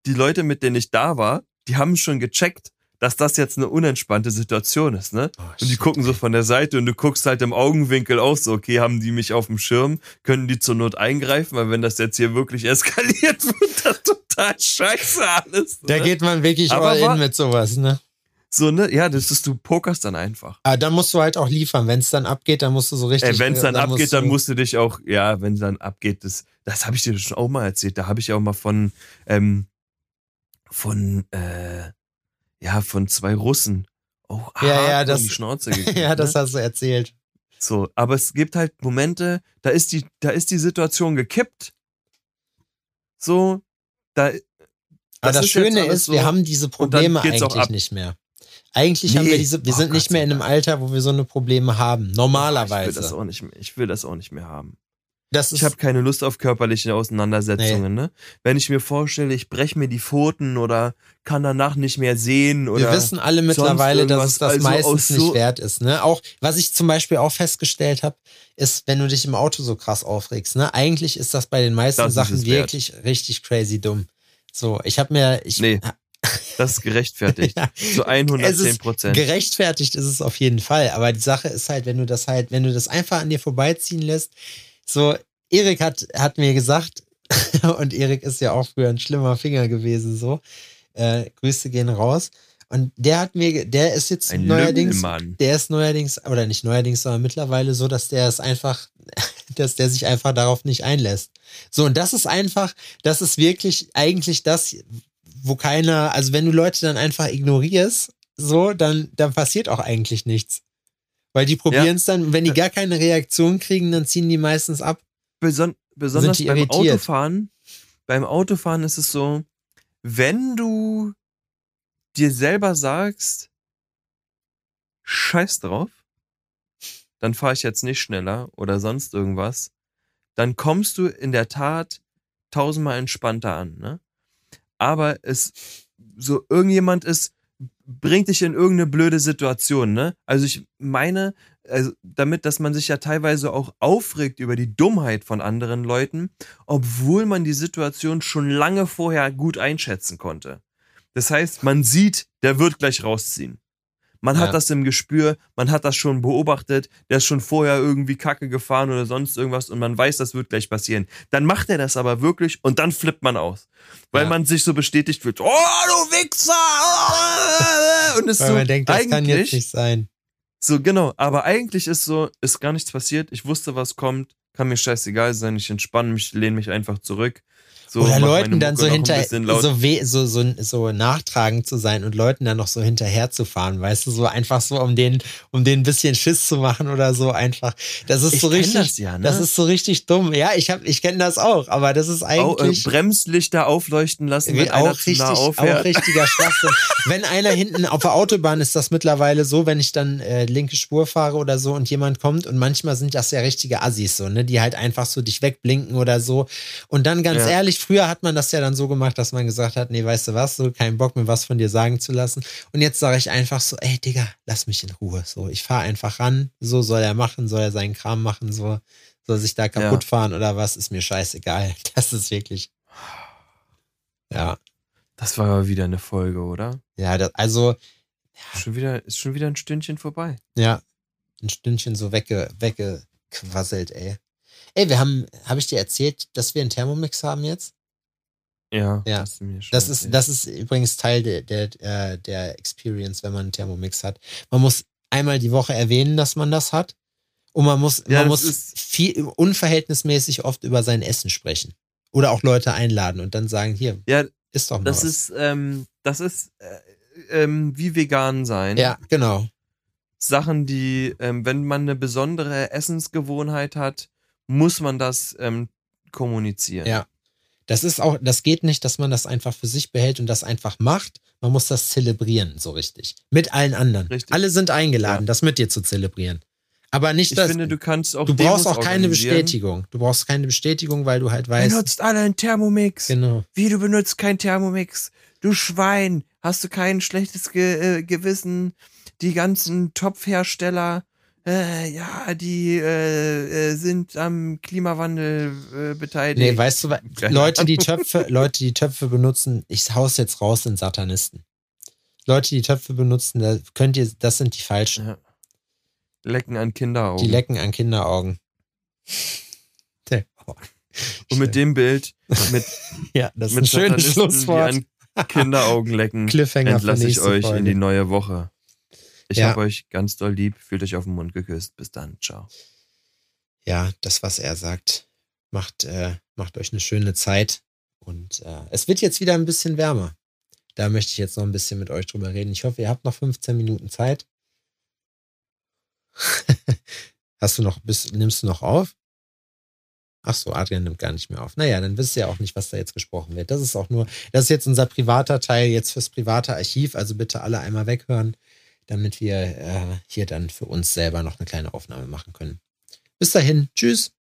die Leute, mit denen ich da war, die haben schon gecheckt, dass das jetzt eine unentspannte Situation ist, ne? Oh, und die shit, gucken so von der Seite und du guckst halt im Augenwinkel auch so, okay, haben die mich auf dem Schirm? Können die zur Not eingreifen? Weil wenn das jetzt hier wirklich eskaliert, wird das total scheiße alles. Da ne? geht man wirklich Aber all in mit sowas, ne? so, ne? Ja, das ist, du pokerst dann einfach. Aber dann musst du halt auch liefern. Wenn es dann abgeht, dann musst du so richtig. Ey, wenn es dann, abgeht, dann du- musst du dich auch, ja, wenn es dann abgeht, das, das habe ich dir schon auch mal erzählt. Da habe ich auch mal von, ähm, von, äh, ja, von zwei Russen. Oh, Ja, ja, das- die Schnauze gekriegt, ja, das ne? hast du erzählt. So, aber es gibt halt Momente, da ist die, da ist die Situation gekippt. So, da, Aber das, ist Schöne ist, so, wir haben diese Probleme eigentlich nicht mehr. Eigentlich haben Nee. wir diese, wir Oh sind nicht Gott mehr sei in einem. Alter, wo wir so eine Probleme haben. Ich will, das Normalerweise. auch nicht mehr, ich will das auch nicht mehr haben. Das Ich habe keine Lust auf körperliche Auseinandersetzungen, ne? Wenn ich mir vorstelle, ich breche mir die Pfoten oder kann danach nicht mehr sehen oder. wir wissen alle mittlerweile, dass es das Also meistens so- nicht wert ist. Ne? Auch was ich zum Beispiel auch festgestellt habe, ist, wenn du dich im Auto so krass aufregst. Ne? Eigentlich ist das bei den meisten Das Sachen wirklich richtig crazy dumm. So, ich habe mir, ich, Nee. Das ist gerechtfertigt. Ja. Zu 110 Es ist Prozent. Gerechtfertigt ist es auf jeden Fall, aber die Sache ist halt, wenn du das halt, wenn du das einfach an dir vorbeiziehen lässt, so, Erik hat, hat mir gesagt, und Erik ist ja auch früher ein schlimmer Finger gewesen, so, äh, Grüße gehen raus. Und der hat mir, der ist jetzt Ein neuerdings, Lümmelmann. der ist neuerdings, oder nicht neuerdings, sondern mittlerweile so, dass der es einfach, dass der sich einfach darauf nicht einlässt. So, und das ist einfach, das ist wirklich eigentlich das, wo keiner, also wenn du Leute dann einfach ignorierst, so, dann, dann passiert auch eigentlich nichts. Weil die probieren es dann, wenn die gar keine Reaktion kriegen, dann ziehen die meistens ab. Beson besonders beim irritiert? Autofahren. Beim Autofahren ist es so, wenn du dir selber sagst, scheiß drauf, dann fahre ich jetzt nicht schneller oder sonst irgendwas, dann kommst du in der Tat tausendmal entspannter an, ne? Aber es so irgendjemand ist, bringt dich in irgendeine blöde Situation, ne? Also ich meine, also damit, dass man sich ja teilweise auch aufregt über die Dummheit von anderen Leuten, obwohl man die Situation schon lange vorher gut einschätzen konnte. Das heißt, man sieht, der wird gleich rausziehen. Man Ja. hat das im Gespür, man hat das schon beobachtet, der ist schon vorher irgendwie Kacke gefahren oder sonst irgendwas und man weiß, das wird gleich passieren. Dann macht er das aber wirklich und dann flippt man aus. Weil Ja. man sich so bestätigt fühlt, oh, du Wichser! Und ist Weil so, man denkt, das eigentlich, kann jetzt nicht sein. so, genau, aber eigentlich ist so, ist gar nichts passiert. Ich wusste, was kommt, kann mir scheißegal sein, ich entspanne mich, lehne mich einfach zurück. So, Oder Leuten dann so hinter, so, weh, so, so, so nachtragend zu sein und Leuten dann noch so hinterher zu fahren, weißt du, so einfach so, um den, um den ein bisschen Schiss zu machen oder so einfach. Das ist Ich so richtig, das ja, ne? das ist so richtig dumm. Ja, ich hab, ich kenne das auch, aber das ist Au, äh, eigentlich. Bremslichter aufleuchten lassen, wenn einer auch zu richtig, nah auch richtiger Schwachsinn. wenn einer hinten auf der Autobahn ist das mittlerweile so, wenn ich dann äh, linke Spur fahre oder so und jemand kommt und manchmal sind das ja richtige Assis so, ne, die halt einfach so dich wegblinken oder so. Und dann ganz Ja. ehrlich, früher hat man das ja dann so gemacht, dass man gesagt hat, nee, weißt du was, so keinen Bock mir was von dir sagen zu lassen. Und jetzt sage ich einfach so, ey Digga, lass mich in Ruhe. So, ich fahre einfach ran, so soll er machen, soll er seinen Kram machen, so soll sich da kaputt fahren oder was, ist mir scheißegal. Das ist wirklich. Ja. Das war aber wieder eine Folge, oder? Ja, das, also, Schon wieder, ist schon wieder ein Stündchen vorbei. ja, ein Stündchen so wegge, weggequasselt, ey. Ey, wir haben, habe ich dir erzählt, dass wir einen Thermomix haben jetzt? Ja, Ja, schon Das ist, das ist übrigens Teil der, der, äh, der Experience, wenn man einen Thermomix hat. Man muss einmal die Woche erwähnen, dass man das hat. Und man muss, Ja, man das muss viel, unverhältnismäßig oft über sein Essen sprechen. Oder auch Leute einladen und dann sagen, hier, Ja, ist doch mal das was. ist, ähm, das ist äh, ähm, wie vegan sein. ja, genau. Sachen, die, ähm, wenn man eine besondere Essensgewohnheit hat, muss man das ähm, kommunizieren. Ja. Das ist auch, das geht nicht, dass man das einfach für sich behält und das einfach macht. Man muss das zelebrieren, so richtig. Mit allen anderen. Richtig. Alle sind eingeladen, Ja. das mit dir zu zelebrieren. Aber nicht, Ich dass finde, du kannst auch du brauchst Demos auch keine. Bestätigung. Du brauchst keine Bestätigung, weil du halt weißt. Benutzt alle einen Thermomix. Genau. Wie, du benutzt keinen Thermomix? Du Schwein. Hast du kein schlechtes Ge äh, Gewissen? Die ganzen Topfhersteller, äh, ja, die äh, äh, sind am Klimawandel äh, beteiligt. Nee, weißt du, Leute, die Töpfe, Leute, die Töpfe benutzen, ich hau's jetzt raus, sind Satanisten. Leute, die Töpfe benutzen, da könnt ihr, das sind die falschen. Ja. Lecken an Kinderaugen. Die lecken an Kinderaugen. Der- oh. Und mit dem Bild, mit, Ja, das ist mit ein schönes Schlusswort. die an Kinderaugen lecken, Cliffhanger entlasse ich euch Folge. in die neue Woche. Ich Ja. hab euch ganz doll lieb, fühlt euch auf den Mund geküsst. Bis dann, ciao. ja, das, was er sagt, macht, äh, macht euch eine schöne Zeit. Und äh, es wird jetzt wieder ein bisschen wärmer. Da möchte ich jetzt noch ein bisschen mit euch drüber reden. Ich hoffe, ihr habt noch 15 Minuten Zeit. Hast du noch, bis, nimmst du noch auf? Ach so, Adrian nimmt gar nicht mehr auf. Naja, dann wisst ihr ja auch nicht, was da jetzt gesprochen wird. Das ist auch nur, das ist jetzt unser privater Teil jetzt fürs private Archiv. Also bitte alle einmal weghören, damit wir äh, hier dann für uns selber noch eine kleine Aufnahme machen können. Bis dahin, tschüss.